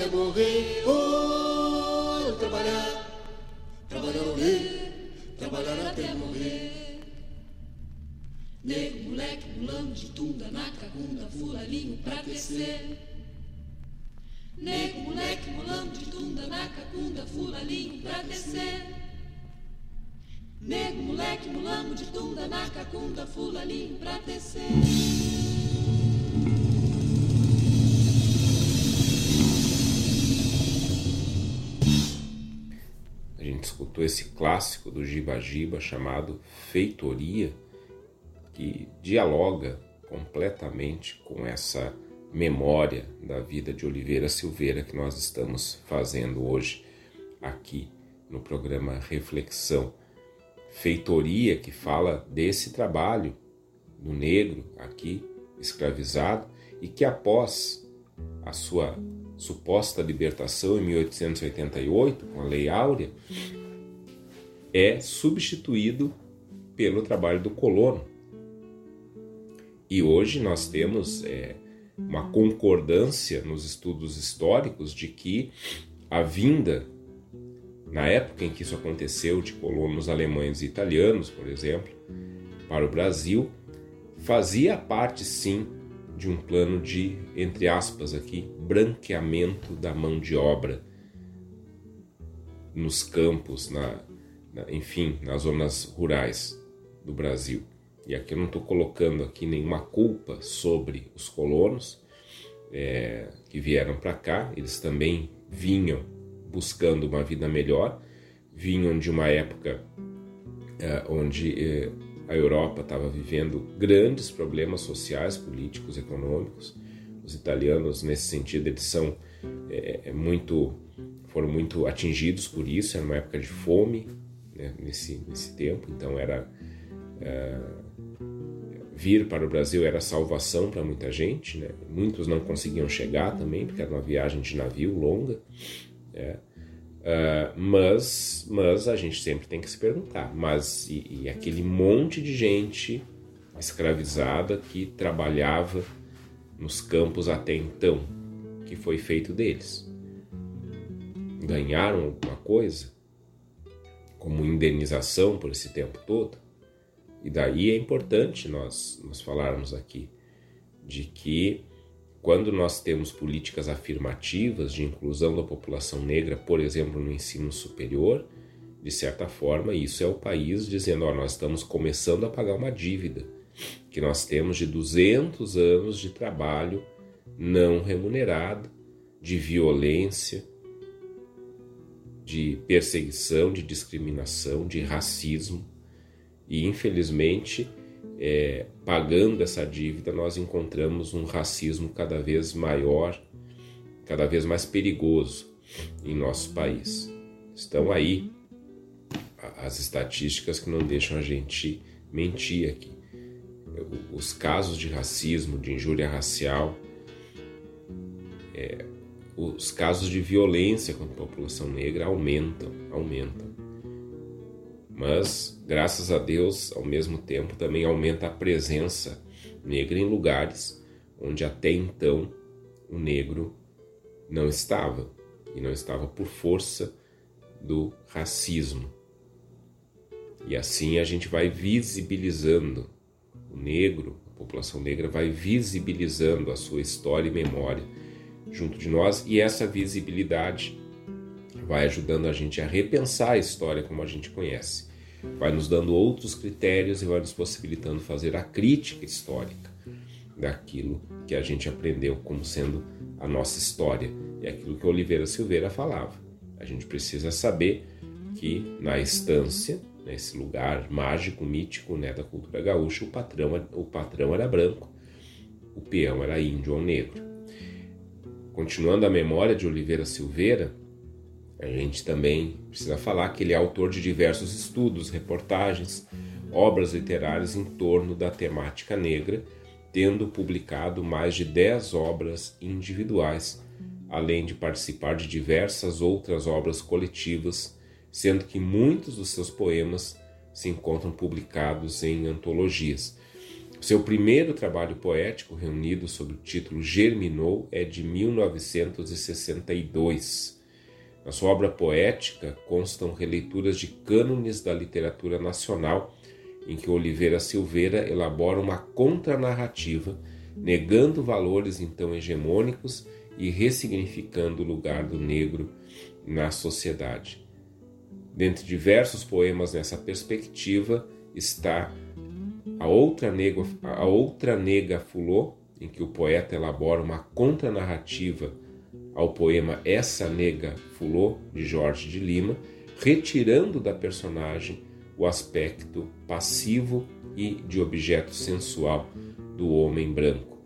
morrer. Do Giba Giba chamado Feitoria, que dialoga completamente com essa memória da vida de Oliveira Silveira que nós estamos fazendo hoje aqui no programa Reflexão. Feitoria que fala desse trabalho do negro aqui escravizado e que após a sua suposta libertação em 1888, com a Lei Áurea, é substituído pelo trabalho do colono. E hoje nós temos é, uma concordância nos estudos históricos de que a vinda, na época em que isso aconteceu, de colonos alemães e italianos, por exemplo, para o Brasil, fazia parte sim de um plano de, entre aspas aqui, branqueamento da mão de obra nos campos, na, enfim, nas zonas rurais do Brasil. E aqui eu não estou colocando aqui nenhuma culpa sobre os colonos é, que vieram para cá, eles também vinham buscando uma vida melhor, vinham de uma época é, onde é, a Europa estava vivendo grandes problemas sociais, políticos, econômicos. Os italianos, nesse sentido, eles são é, é, muito foram muito atingidos por isso. Era uma época de fome né, nesse nesse tempo, então era é, vir para o Brasil era salvação para muita gente. Né? Muitos não conseguiam chegar também porque era uma viagem de navio longa. Né? Uh, mas, mas a gente sempre tem que se perguntar, mas e, e, aquele monte de gente escravizada que trabalhava nos campos até então, que foi feito deles? Ganharam alguma coisa como indenização por esse tempo todo? E daí é importante nós, nós falarmos aqui de que quando nós temos políticas afirmativas de inclusão da população negra, por exemplo, no ensino superior, de certa forma, isso é o país dizendo: ó, nós estamos começando a pagar uma dívida que nós temos de 200 anos de trabalho não remunerado, de violência, de perseguição, de discriminação, de racismo. E infelizmente, é, pagando essa dívida, nós encontramos um racismo cada vez maior, cada vez mais perigoso em nosso país. Estão aí as estatísticas que não deixam a gente mentir aqui. Os casos de racismo, de injúria racial, é, os casos de violência contra a população negra aumentam, aumentam mas graças a Deus, ao mesmo tempo, também aumenta a presença negra em lugares onde até então o negro não estava, e não estava por força do racismo. E assim a gente vai visibilizando o negro, a população negra vai visibilizando a sua história e memória junto de nós, e essa visibilidade vai ajudando a gente a repensar a história como a gente conhece vai nos dando outros critérios e vai nos possibilitando fazer a crítica histórica daquilo que a gente aprendeu como sendo a nossa história. É aquilo que Oliveira Silveira falava. A gente precisa saber que na estância, nesse lugar mágico, mítico né, da cultura gaúcha, o patrão, o patrão era branco, o peão era índio ou negro. Continuando a memória de Oliveira Silveira, a gente também precisa falar que ele é autor de diversos estudos, reportagens, obras literárias em torno da temática negra, tendo publicado mais de 10 obras individuais, além de participar de diversas outras obras coletivas, sendo que muitos dos seus poemas se encontram publicados em antologias. Seu primeiro trabalho poético, reunido sob o título Germinou, é de 1962. Na sua obra poética constam releituras de cânones da literatura nacional, em que Oliveira Silveira elabora uma contranarrativa, negando valores então hegemônicos e ressignificando o lugar do negro na sociedade. Dentre diversos poemas nessa perspectiva está a outra, nega, a outra nega Fulô, em que o poeta elabora uma contranarrativa ao poema Essa Nega Fulô, de Jorge de Lima, retirando da personagem o aspecto passivo e de objeto sensual do homem branco.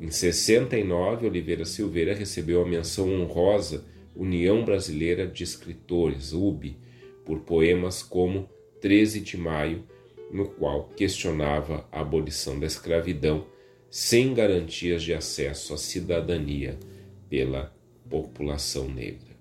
Em 69, Oliveira Silveira recebeu a menção honrosa União Brasileira de Escritores, UB, por poemas como 13 de Maio no qual questionava a abolição da escravidão sem garantias de acesso à cidadania pela população negra.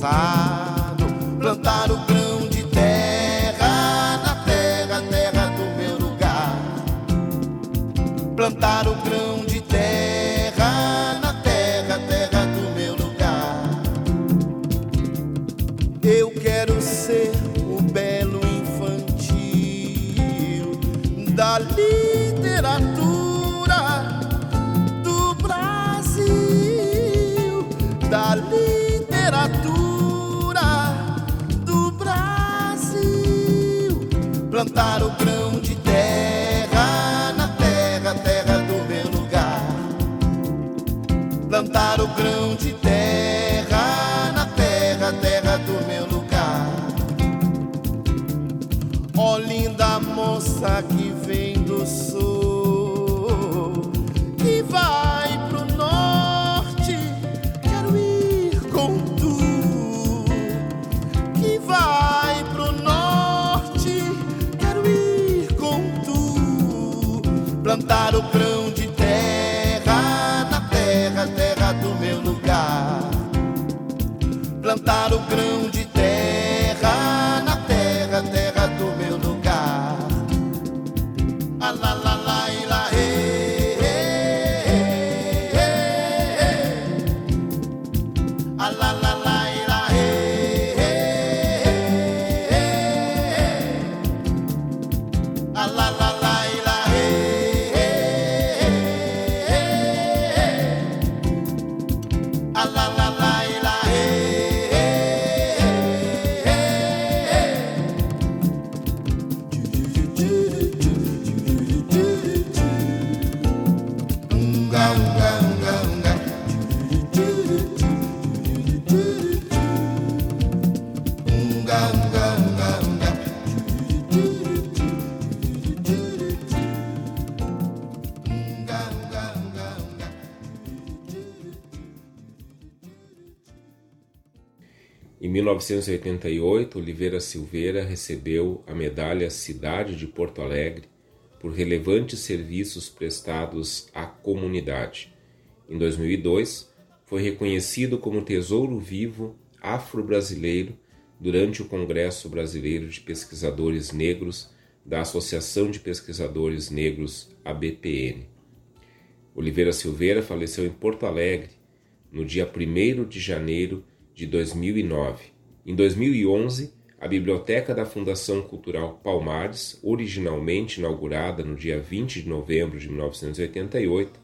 Plantar 1988, Oliveira Silveira recebeu a medalha Cidade de Porto Alegre por relevantes serviços prestados à comunidade. Em 2002, foi reconhecido como Tesouro Vivo Afro-Brasileiro durante o Congresso Brasileiro de Pesquisadores Negros da Associação de Pesquisadores Negros, ABPN. Oliveira Silveira faleceu em Porto Alegre no dia 1 de janeiro de 2009. Em 2011, a Biblioteca da Fundação Cultural Palmares, originalmente inaugurada no dia 20 de novembro de 1988,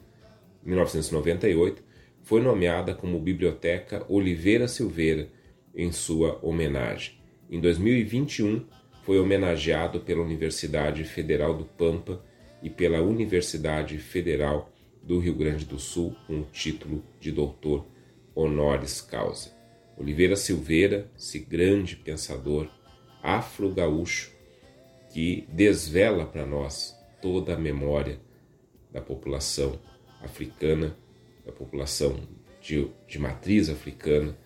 1998, foi nomeada como Biblioteca Oliveira Silveira em sua homenagem. Em 2021, foi homenageado pela Universidade Federal do Pampa e pela Universidade Federal do Rio Grande do Sul com o título de doutor honoris causa. Oliveira Silveira, esse grande pensador afro-gaúcho que desvela para nós toda a memória da população africana, da população de, de matriz africana,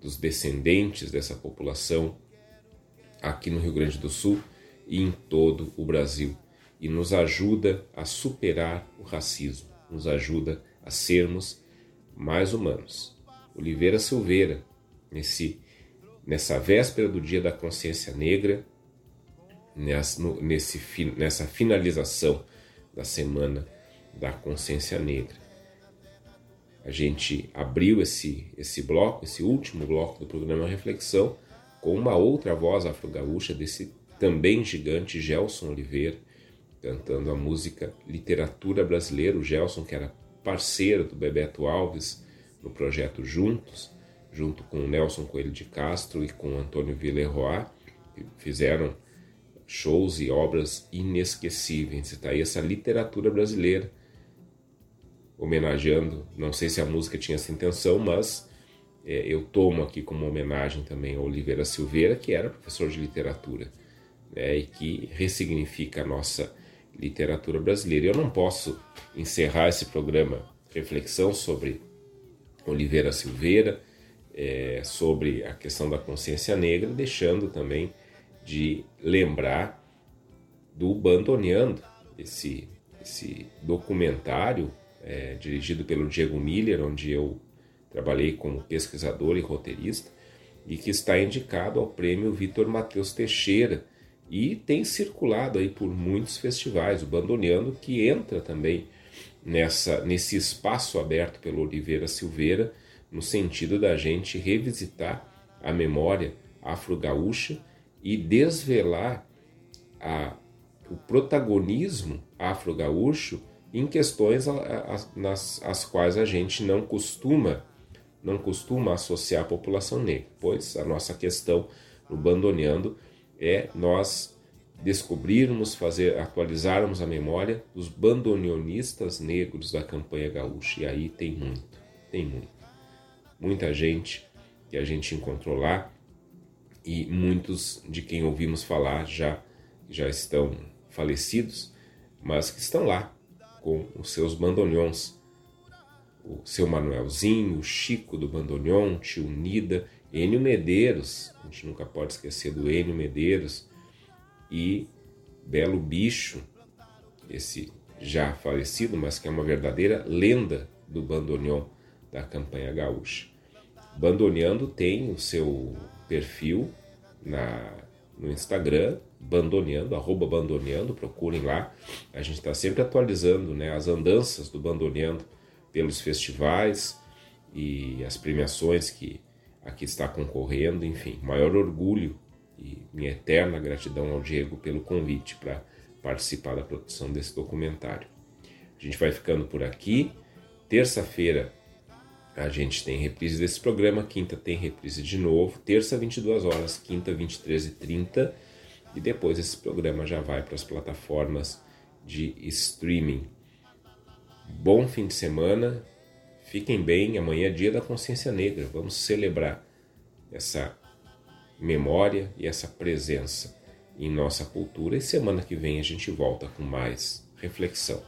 dos descendentes dessa população aqui no Rio Grande do Sul e em todo o Brasil. E nos ajuda a superar o racismo, nos ajuda a sermos mais humanos. Oliveira Silveira, nesse, nessa véspera do Dia da Consciência Negra, nessa, no, nesse, nessa finalização da Semana da Consciência Negra. A gente abriu esse, esse bloco, esse último bloco do programa Reflexão, com uma outra voz afro-gaúcha desse também gigante Gelson Oliveira, cantando a música Literatura Brasileira. O Gelson, que era parceiro do Bebeto Alves no projeto Juntos, junto com Nelson Coelho de Castro e com Antônio Villeroy, que fizeram shows e obras inesquecíveis. Está aí essa literatura brasileira, homenageando, não sei se a música tinha essa intenção, mas é, eu tomo aqui como homenagem também a Oliveira Silveira, que era professor de literatura, né, e que ressignifica a nossa literatura brasileira. Eu não posso encerrar esse programa reflexão sobre Oliveira Silveira, é, sobre a questão da consciência negra, deixando também de lembrar do Bandoneando, esse, esse documentário é, dirigido pelo Diego Miller, onde eu trabalhei como pesquisador e roteirista, e que está indicado ao prêmio Vitor Matheus Teixeira e tem circulado aí por muitos festivais, o Bandoneando, que entra também nessa, nesse espaço aberto pelo Oliveira Silveira, no sentido da gente revisitar a memória afro-gaúcha e desvelar a, o protagonismo afro-gaúcho em questões a, a, nas as quais a gente não costuma não costuma associar a população negra, pois a nossa questão no Bandoneando é nós descobrirmos, fazer, atualizarmos a memória dos bandoneonistas negros da campanha gaúcha. E aí tem muito, tem muito. Muita gente que a gente encontrou lá e muitos de quem ouvimos falar já, já estão falecidos, mas que estão lá com os seus bandoneons. O seu Manuelzinho, o Chico do bandoneon, tio Nida, Enio Medeiros, a gente nunca pode esquecer do Enio Medeiros, e Belo Bicho, esse já falecido, mas que é uma verdadeira lenda do bandoneon da campanha gaúcha. Bandoneando tem o seu perfil na, no Instagram, bandoneando, arroba bandoneando, procurem lá. A gente está sempre atualizando né, as andanças do bandoneando pelos festivais e as premiações que aqui está concorrendo, enfim, maior orgulho e minha eterna gratidão ao Diego pelo convite para participar da produção desse documentário. A gente vai ficando por aqui. Terça-feira a gente tem reprise desse programa, quinta tem reprise de novo, terça 22 horas, quinta 23 e 30 e depois esse programa já vai para as plataformas de streaming. Bom fim de semana, fiquem bem, amanhã é dia da consciência negra, vamos celebrar essa memória e essa presença em nossa cultura e semana que vem a gente volta com mais reflexão.